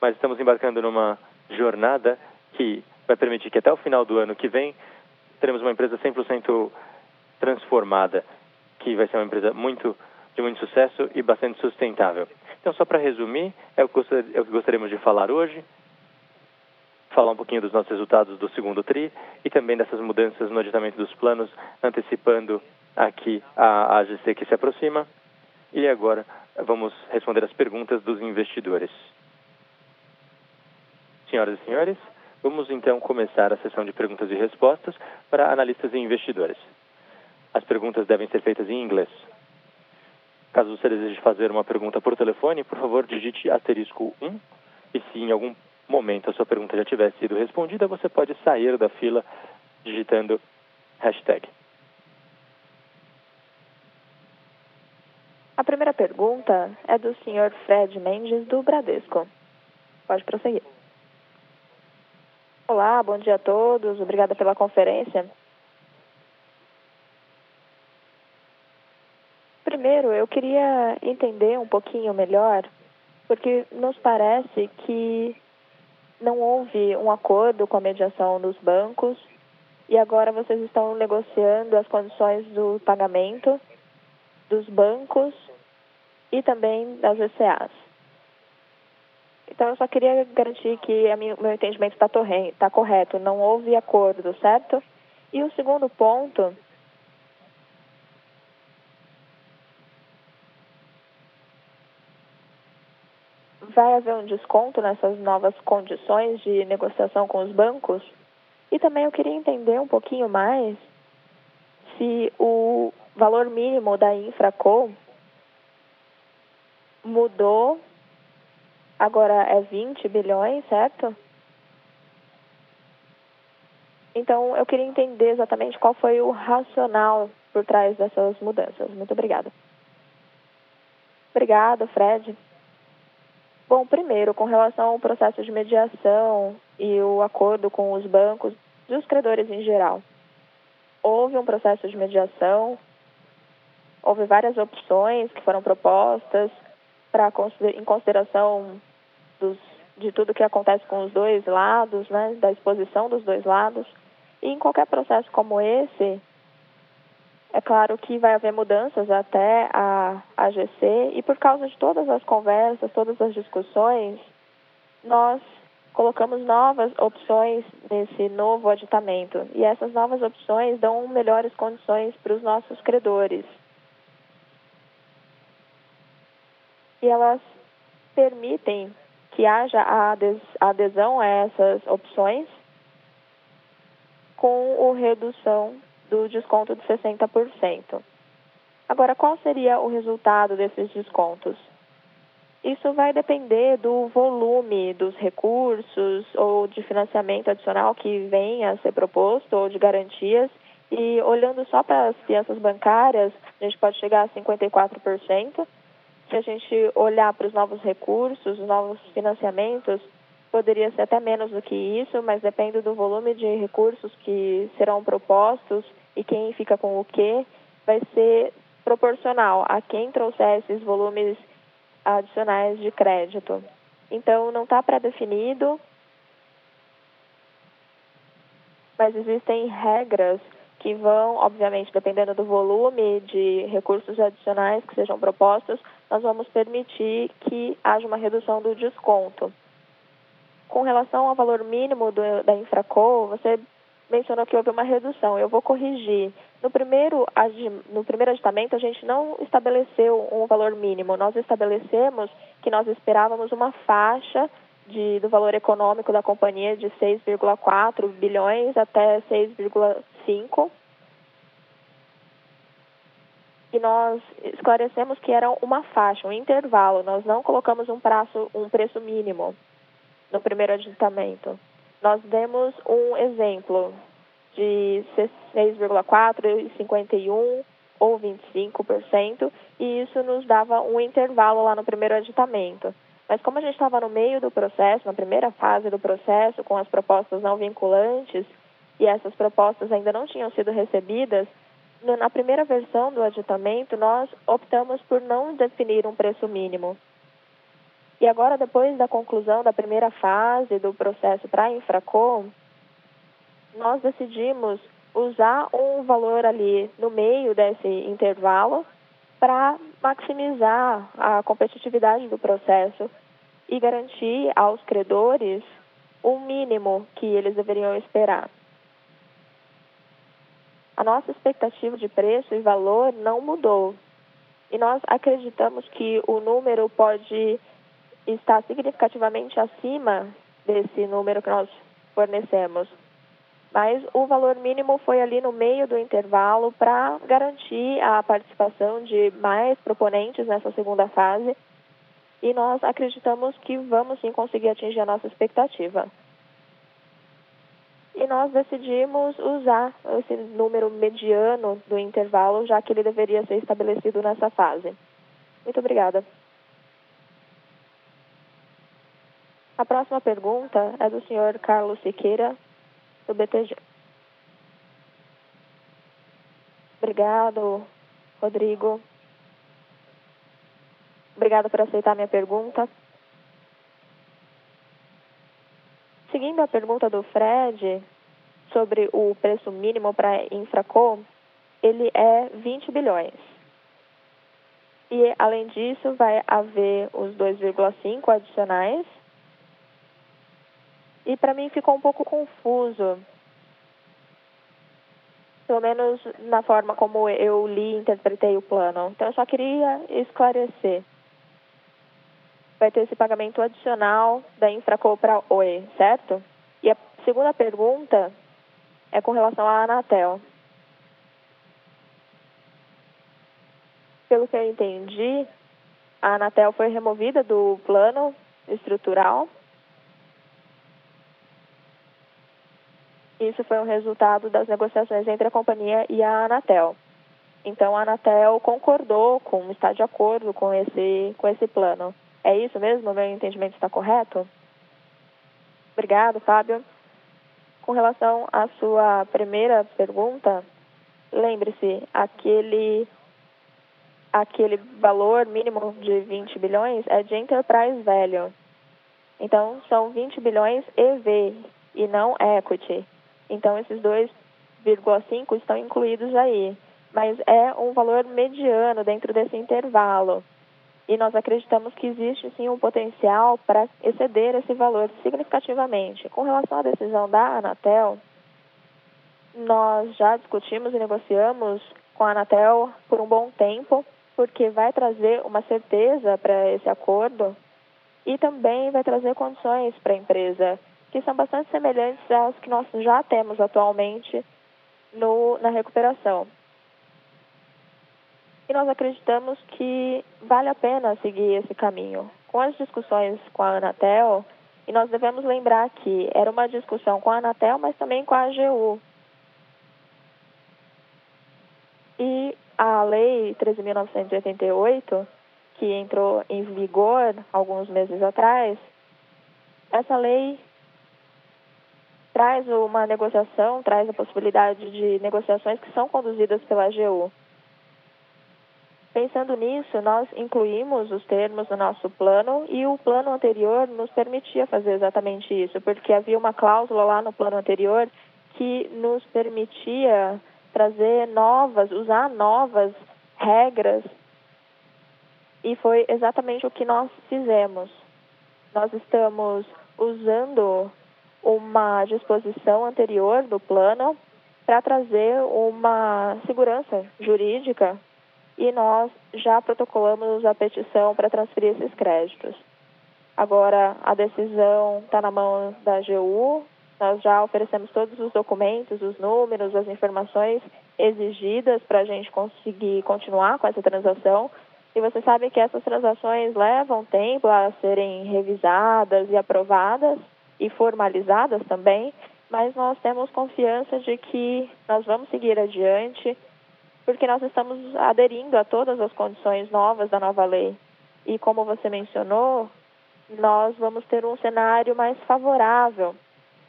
Mas estamos embarcando numa jornada que vai permitir que até o final do ano que vem teremos uma empresa 100% transformada, que vai ser uma empresa muito de muito sucesso e bastante sustentável. Então, só para resumir, é o, que é o que gostaríamos de falar hoje, falar um pouquinho dos nossos resultados do segundo TRI e também dessas mudanças no aditamento dos planos, antecipando aqui a AGC que se aproxima. E agora vamos responder as perguntas dos investidores. Senhoras e senhores, vamos então começar a sessão de perguntas e respostas para analistas e investidores. As perguntas devem ser feitas em inglês. Caso você deseje fazer uma pergunta por telefone, por favor, digite asterisco 1 e se em algum momento a sua pergunta já tiver sido respondida, você pode sair da fila digitando hashtag. A primeira pergunta é do Sr. Fred Mendes, do Bradesco. Pode prosseguir. Olá, bom dia a todos. Obrigada pela conferência. Primeiro, eu queria entender um pouquinho melhor, porque nos parece que não houve um acordo com a mediação dos bancos e agora vocês estão negociando as condições do pagamento dos bancos e também das ECAs. Então, eu só queria garantir que o meu entendimento está tá correto, não houve acordo, certo? E o segundo ponto vai haver um desconto nessas novas condições de negociação com os bancos? E também eu queria entender um pouquinho mais se o valor mínimo da Infracom mudou, agora é 20 bilhões, certo? Então, eu queria entender exatamente qual foi o racional por trás dessas mudanças. Muito obrigada. Obrigada, Fred. Bom, primeiro, com relação ao processo de mediação e o acordo com os bancos e os credores em geral. Houve um processo de mediação, houve várias opções que foram propostas para em consideração dos, de tudo que acontece com os dois lados, né, da exposição dos dois lados. E em qualquer processo como esse, é claro que vai haver mudanças até a AGC e por causa de todas as conversas, todas as discussões, nós colocamos novas opções nesse novo aditamento e essas novas opções dão melhores condições para os nossos credores. E elas permitem que haja a adesão a essas opções com a redução do desconto de 60%. Agora, qual seria o resultado desses descontos? Isso vai depender do volume dos recursos ou de financiamento adicional que venha a ser proposto ou de garantias. E olhando só para as fianças bancárias, a gente pode chegar a 54%. Se a gente olhar para os novos recursos, os novos financiamentos, poderia ser até menos do que isso, mas depende do volume de recursos que serão propostos e quem fica com o quê, vai ser proporcional a quem trouxer esses volumes adicionais de crédito. Então, não está pré-definido, mas existem regras que vão, obviamente, dependendo do volume de recursos adicionais que sejam propostos, nós vamos permitir que haja uma redução do desconto. Com relação ao valor mínimo do, da Infraco, você mencionou que houve uma redução. Eu vou corrigir. No primeiro, no primeiro aditamento, a gente não estabeleceu um valor mínimo. Nós estabelecemos que nós esperávamos uma faixa de, do valor econômico da companhia de 6,4 bilhões até 6,5 e nós esclarecemos que era uma faixa, um intervalo. Nós não colocamos um, prazo, um preço mínimo no primeiro aditamento. Nós demos um exemplo de 6,4, 51 ou 25%, e isso nos dava um intervalo lá no primeiro aditamento. Mas como a gente estava no meio do processo, na primeira fase do processo, com as propostas não vinculantes, e essas propostas ainda não tinham sido recebidas, na primeira versão do aditamento, nós optamos por não definir um preço mínimo. E agora, depois da conclusão da primeira fase do processo para a Infracom, nós decidimos usar um valor ali no meio desse intervalo para maximizar a competitividade do processo e garantir aos credores o mínimo que eles deveriam esperar. A nossa expectativa de preço e valor não mudou. E nós acreditamos que o número pode está significativamente acima desse número que nós fornecemos. Mas o valor mínimo foi ali no meio do intervalo para garantir a participação de mais proponentes nessa segunda fase. E nós acreditamos que vamos sim conseguir atingir a nossa expectativa. E nós decidimos usar esse número mediano do intervalo, já que ele deveria ser estabelecido nessa fase. Muito obrigada. A próxima pergunta é do senhor Carlos Siqueira, do BTG. Obrigado, Rodrigo. Obrigada por aceitar minha pergunta. Seguindo a pergunta do Fred sobre o preço mínimo para Infracom, ele é 20 bilhões. E, além disso, vai haver os 2,5 adicionais e para mim ficou um pouco confuso. Pelo menos na forma como eu li e interpretei o plano. Então eu só queria esclarecer. Vai ter esse pagamento adicional da Infracol para Oi, certo? E a segunda pergunta é com relação à Anatel. Pelo que eu entendi, a Anatel foi removida do plano estrutural Isso foi um resultado das negociações entre a companhia e a Anatel. Então a Anatel concordou com, está de acordo com esse, com esse plano. É isso mesmo? Meu entendimento está correto? Obrigado, Fábio. Com relação à sua primeira pergunta, lembre-se, aquele, aquele valor mínimo de 20 bilhões é de enterprise value. Então, são 20 bilhões EV e não equity. Então, esses 2,5 estão incluídos aí. Mas é um valor mediano dentro desse intervalo. E nós acreditamos que existe sim um potencial para exceder esse valor significativamente. Com relação à decisão da Anatel, nós já discutimos e negociamos com a Anatel por um bom tempo, porque vai trazer uma certeza para esse acordo e também vai trazer condições para a empresa que são bastante semelhantes às que nós já temos atualmente no, na recuperação. E nós acreditamos que vale a pena seguir esse caminho. Com as discussões com a Anatel, e nós devemos lembrar que era uma discussão com a Anatel, mas também com a AGU. E a Lei 13.988, que entrou em vigor alguns meses atrás, essa lei traz uma negociação, traz a possibilidade de negociações que são conduzidas pela AGU. Pensando nisso, nós incluímos os termos no nosso plano e o plano anterior nos permitia fazer exatamente isso, porque havia uma cláusula lá no plano anterior que nos permitia trazer novas, usar novas regras e foi exatamente o que nós fizemos. Nós estamos usando uma disposição anterior do plano para trazer uma segurança jurídica e nós já protocolamos a petição para transferir esses créditos. Agora, a decisão está na mão da AGU, nós já oferecemos todos os documentos, os números, as informações exigidas para a gente conseguir continuar com essa transação. E você sabe que essas transações levam tempo a serem revisadas e aprovadas e formalizadas também, mas nós temos confiança de que nós vamos seguir adiante, porque nós estamos aderindo a todas as condições novas da nova lei. E como você mencionou, nós vamos ter um cenário mais favorável.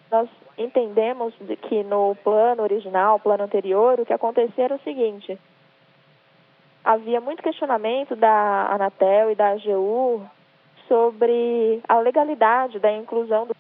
Nós entendemos que no plano original, plano anterior, o que acontecia era o seguinte: havia muito questionamento da Anatel e da AGU sobre a legalidade da inclusão do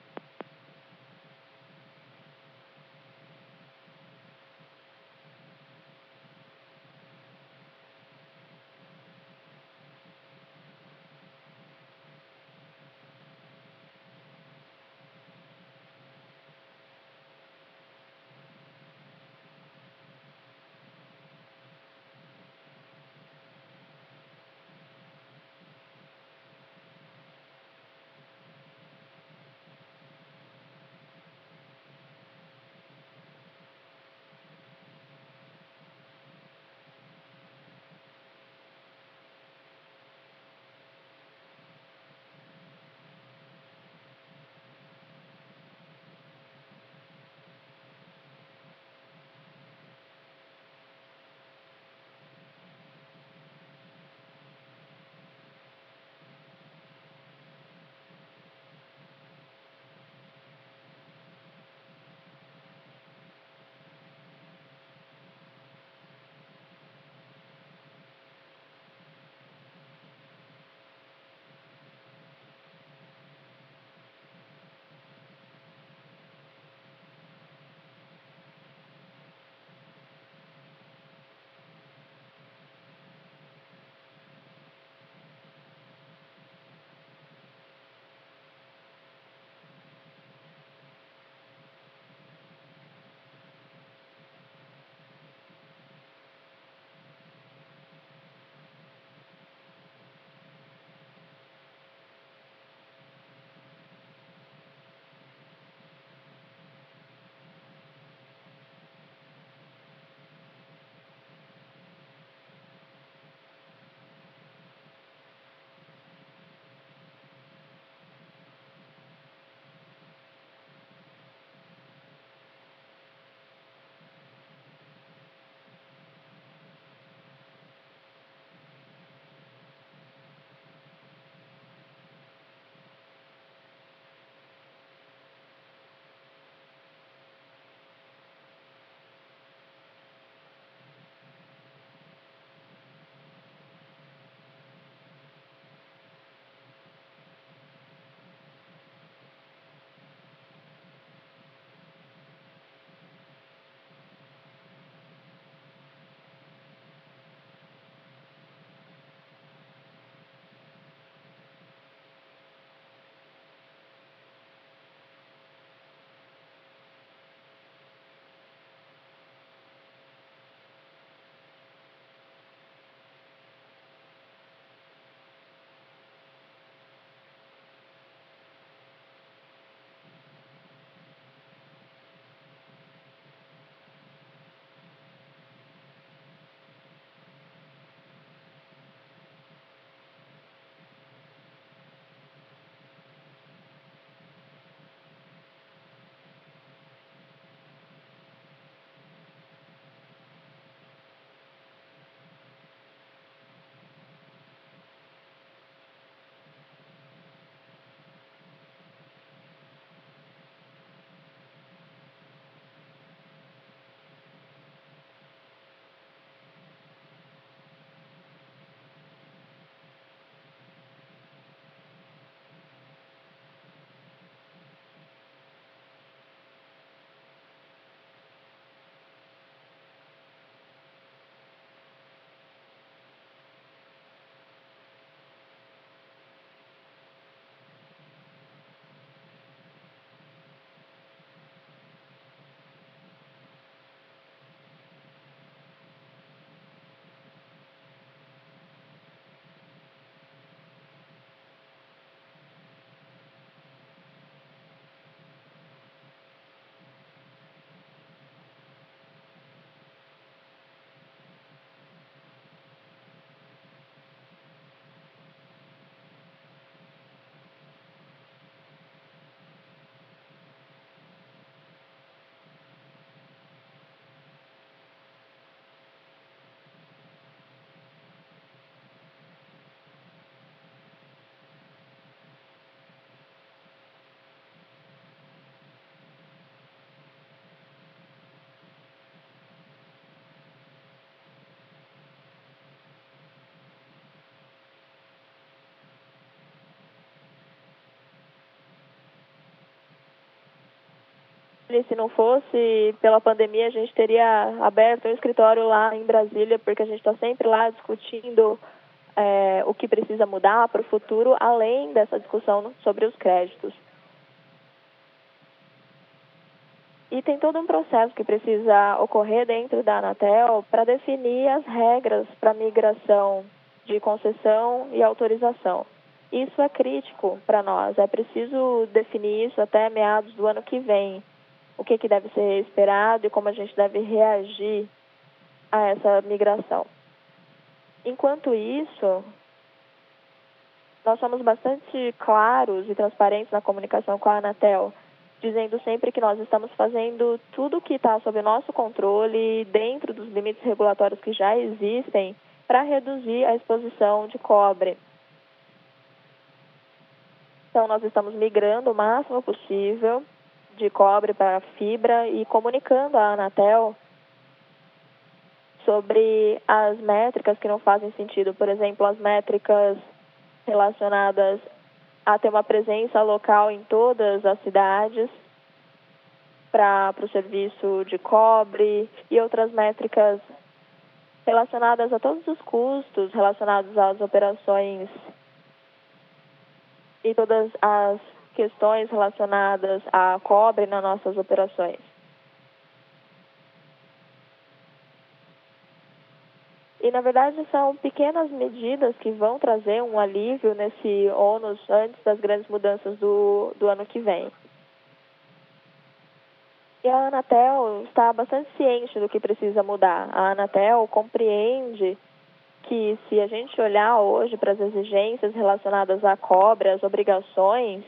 se não fosse pela pandemia, a gente teria aberto um escritório lá em Brasília, porque a gente está sempre lá discutindo é, o que precisa mudar para o futuro, além dessa discussão sobre os créditos. E tem todo um processo que precisa ocorrer dentro da Anatel para definir as regras para migração de concessão e autorização. Isso é crítico para nós, é preciso definir isso até meados do ano que vem. O que, que deve ser esperado e como a gente deve reagir a essa migração. Enquanto isso, nós somos bastante claros e transparentes na comunicação com a Anatel, dizendo sempre que nós estamos fazendo tudo o que está sob nosso controle, dentro dos limites regulatórios que já existem, para reduzir a exposição de cobre. Então, nós estamos migrando o máximo possível de cobre para fibra e comunicando à Anatel sobre as métricas que não fazem sentido, por exemplo, as métricas relacionadas a ter uma presença local em todas as cidades para o serviço de cobre e outras métricas relacionadas a todos os custos relacionados às operações e todas as questões relacionadas a cobre nas nossas operações. E, na verdade, são pequenas medidas que vão trazer um alívio nesse ônus antes das grandes mudanças do, do ano que vem. E a Anatel está bastante ciente do que precisa mudar. A Anatel compreende que se a gente olhar hoje para as exigências relacionadas à cobra, às obrigações,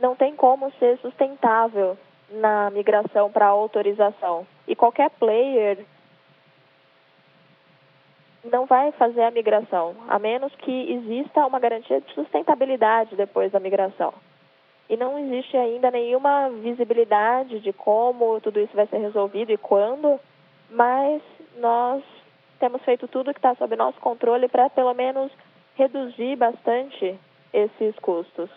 não tem como ser sustentável na migração para autorização. E qualquer player não vai fazer a migração, a menos que exista uma garantia de sustentabilidade depois da migração. E não existe ainda nenhuma visibilidade de como tudo isso vai ser resolvido e quando, mas nós temos feito tudo que está sob nosso controle para pelo menos reduzir bastante esses custos.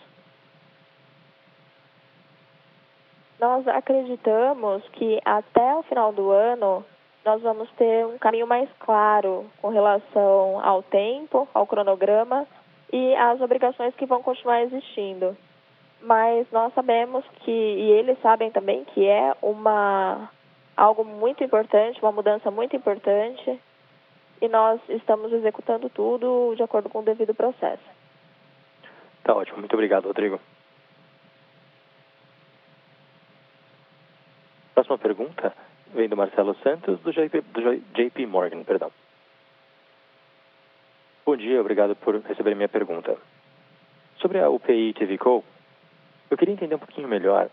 Nós acreditamos que até o final do ano nós vamos ter um caminho mais claro com relação ao tempo, ao cronograma e às obrigações que vão continuar existindo. Mas nós sabemos que, e eles sabem também, que é uma algo muito importante, uma mudança muito importante, e nós estamos executando tudo de acordo com o devido processo. Tá ótimo, muito obrigado, Rodrigo. Próxima pergunta vem do Marcelo Santos, do JP, do JP Morgan, perdão. Bom dia, obrigado por receber minha pergunta. Sobre a UPI TV Co, eu queria entender um pouquinho melhor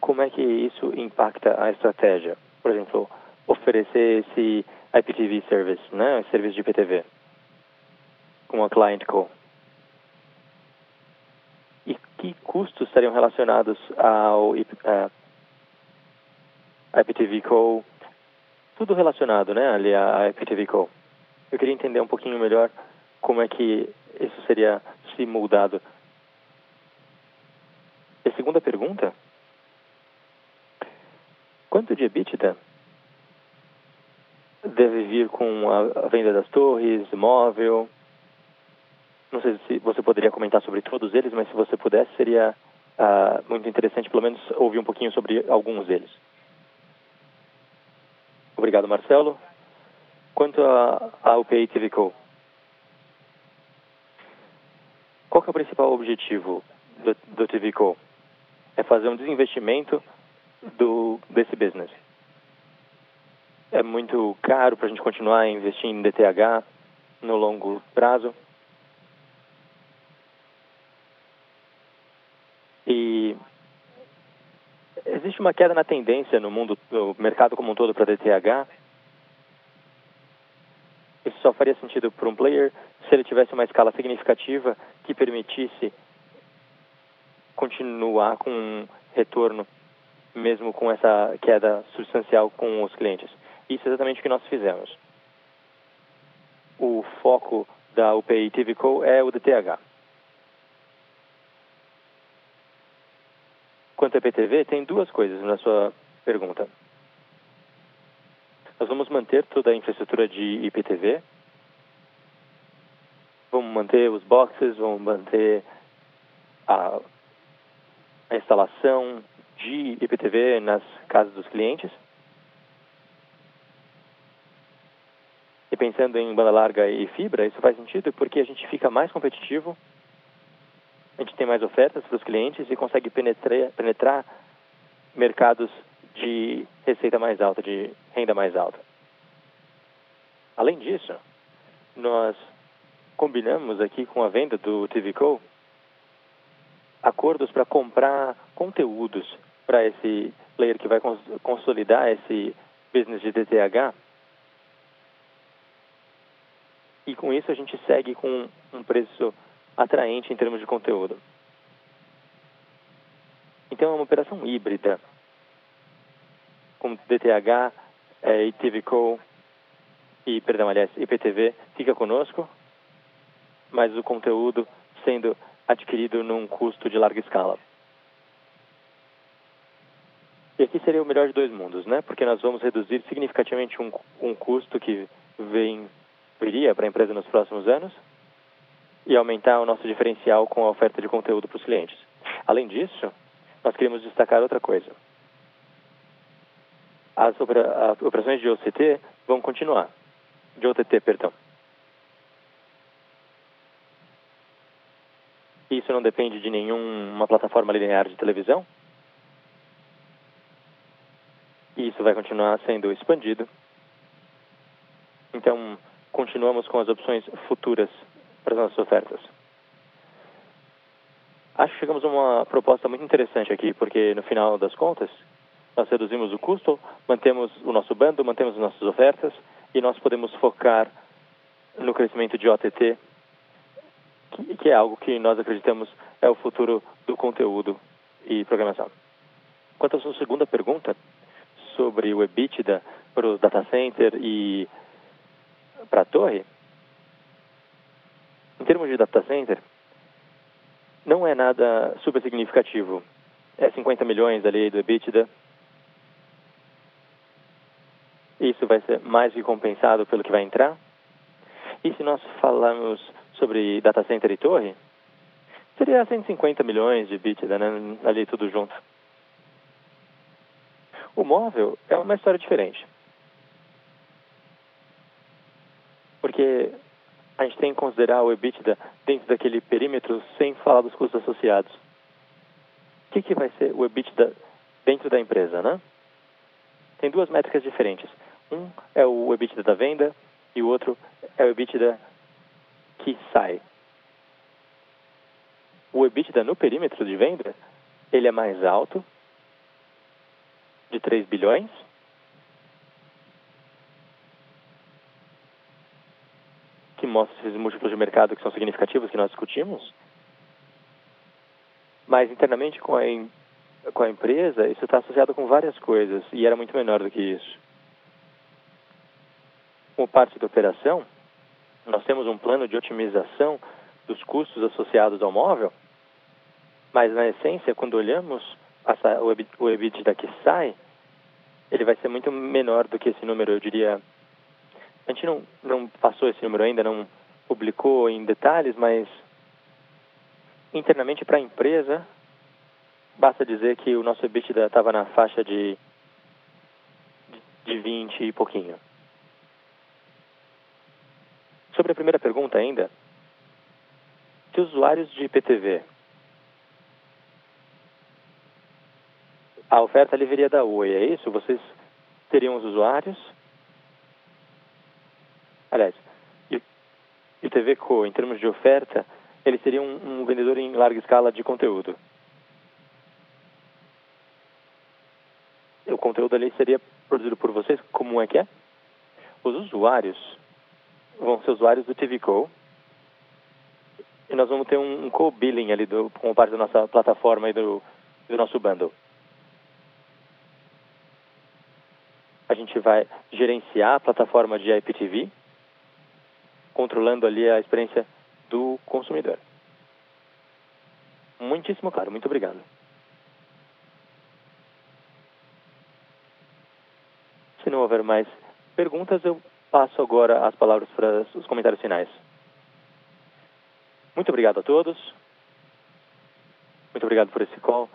como é que isso impacta a estratégia. Por exemplo, oferecer esse IPTV service, né, serviço de IPTV, com a Client Co. E que custos estariam relacionados ao uh, IPTV Co. Tudo relacionado, né, ali a IPTV Co. Eu queria entender um pouquinho melhor como é que isso seria se moldado. E a segunda pergunta, quanto de EBITDA deve vir com a venda das torres, móvel? Não sei se você poderia comentar sobre todos eles, mas se você pudesse, seria uh, muito interessante, pelo menos, ouvir um pouquinho sobre alguns deles. Obrigado, Marcelo. Quanto à UPI TV Co. Qual é o principal objetivo do, do TV Co? É fazer um desinvestimento do, desse business. É muito caro para a gente continuar investindo em DTH no longo prazo. E existe uma queda na tendência no mundo, no mercado como um todo para DTH. Isso só faria sentido para um player se ele tivesse uma escala significativa que permitisse continuar com um retorno, mesmo com essa queda substancial com os clientes. Isso é exatamente o que nós fizemos. O foco da UPI TVCO é o DTH. Quanto a IPTV, tem duas coisas na sua pergunta. Nós vamos manter toda a infraestrutura de IPTV, vamos manter os boxes, vamos manter a, a instalação de IPTV nas casas dos clientes. E pensando em banda larga e fibra, isso faz sentido porque a gente fica mais competitivo, a gente tem mais ofertas para os clientes e consegue penetrar, penetrar mercados de receita mais alta, de renda mais alta. Além disso, nós combinamos aqui com a venda do TVCO acordos para comprar conteúdos para esse player que vai consolidar esse business de DTH. E com isso a gente segue com um preço atraente em termos de conteúdo. Então é uma operação híbrida, com DTH, é, ITVCO e, perdão, aliás, IPTV fica conosco, mas o conteúdo sendo adquirido num custo de larga escala. E aqui seria o melhor de dois mundos, né? Porque nós vamos reduzir significativamente um, um custo que vem, viria para a empresa nos próximos anos e aumentar o nosso diferencial com a oferta de conteúdo para os clientes. Além disso, nós queremos destacar outra coisa. As, opera, as operações de OCT vão continuar. De OTT, perdão. Isso não depende de nenhuma plataforma linear de televisão. Isso vai continuar sendo expandido. Então, continuamos com as opções futuras para as nossas ofertas. Acho que chegamos a uma proposta muito interessante aqui, porque no final das contas, nós reduzimos o custo, mantemos o nosso bando, mantemos as nossas ofertas e nós podemos focar no crescimento de OTT que, que é algo que nós acreditamos é o futuro do conteúdo e programação. Quanto à sua segunda pergunta sobre o EBITDA para o data center e para a torre, termos de data center, não é nada super significativo. É 50 milhões ali do EBITDA. Isso vai ser mais que compensado pelo que vai entrar. E se nós falarmos sobre data center e torre, seria 150 milhões de EBITDA, né, ali tudo junto. O móvel é uma história diferente. Porque a gente tem que considerar o EBITDA dentro daquele perímetro sem falar dos custos associados. O que, que vai ser o EBITDA dentro da empresa, né? Tem duas métricas diferentes. Um é o EBITDA da venda e o outro é o EBITDA que sai. O EBITDA no perímetro de venda, ele é mais alto, de 3 bilhões, que mostra esses múltiplos de mercado que são significativos que nós discutimos. Mas internamente com a, com a empresa, isso está associado com várias coisas e era muito menor do que isso. Como parte da operação, nós temos um plano de otimização dos custos associados ao móvel, mas na essência, quando olhamos o EBITDA que sai, ele vai ser muito menor do que esse número, eu diria. A gente não, não passou esse número ainda, não publicou em detalhes, mas internamente para a empresa, basta dizer que o nosso EBITDA estava na faixa de, de 20 e pouquinho. Sobre a primeira pergunta ainda, que usuários de IPTV? A oferta ali viria da Oi, é isso? Vocês teriam os usuários? Aliás, ITV Co, em termos de oferta, ele seria um, um vendedor em larga escala de conteúdo. O conteúdo ali seria produzido por vocês, como é que é? Os usuários vão ser usuários do TVCO. E nós vamos ter um, um co-billing ali do, como parte da nossa plataforma e do, do nosso bundle. A gente vai gerenciar a plataforma de IPTV, controlando ali a experiência do consumidor. Muitíssimo claro, muito obrigado. Se não houver mais perguntas, eu passo agora as palavras para os comentários finais. Muito obrigado a todos. Muito obrigado por esse call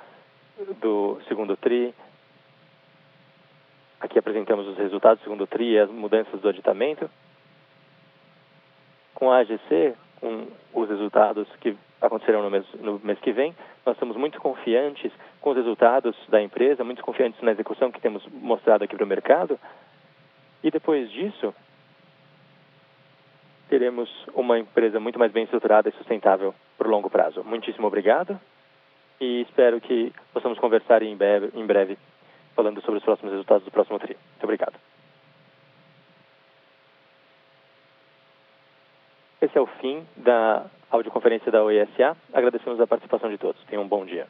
do segundo TRI. Aqui apresentamos os resultados do segundo TRI e as mudanças do aditamento. Com a AGC, com os resultados que acontecerão no mês, no mês que vem, nós estamos muito confiantes com os resultados da empresa, muito confiantes na execução que temos mostrado aqui para o mercado. E depois disso, teremos uma empresa muito mais bem estruturada e sustentável por longo prazo. Muitíssimo obrigado e espero que possamos conversar em breve, em breve falando sobre os próximos resultados do próximo TRI. Muito obrigado. Esse é o fim da audioconferência da OESA. Agradecemos a participação de todos. Tenham um bom dia.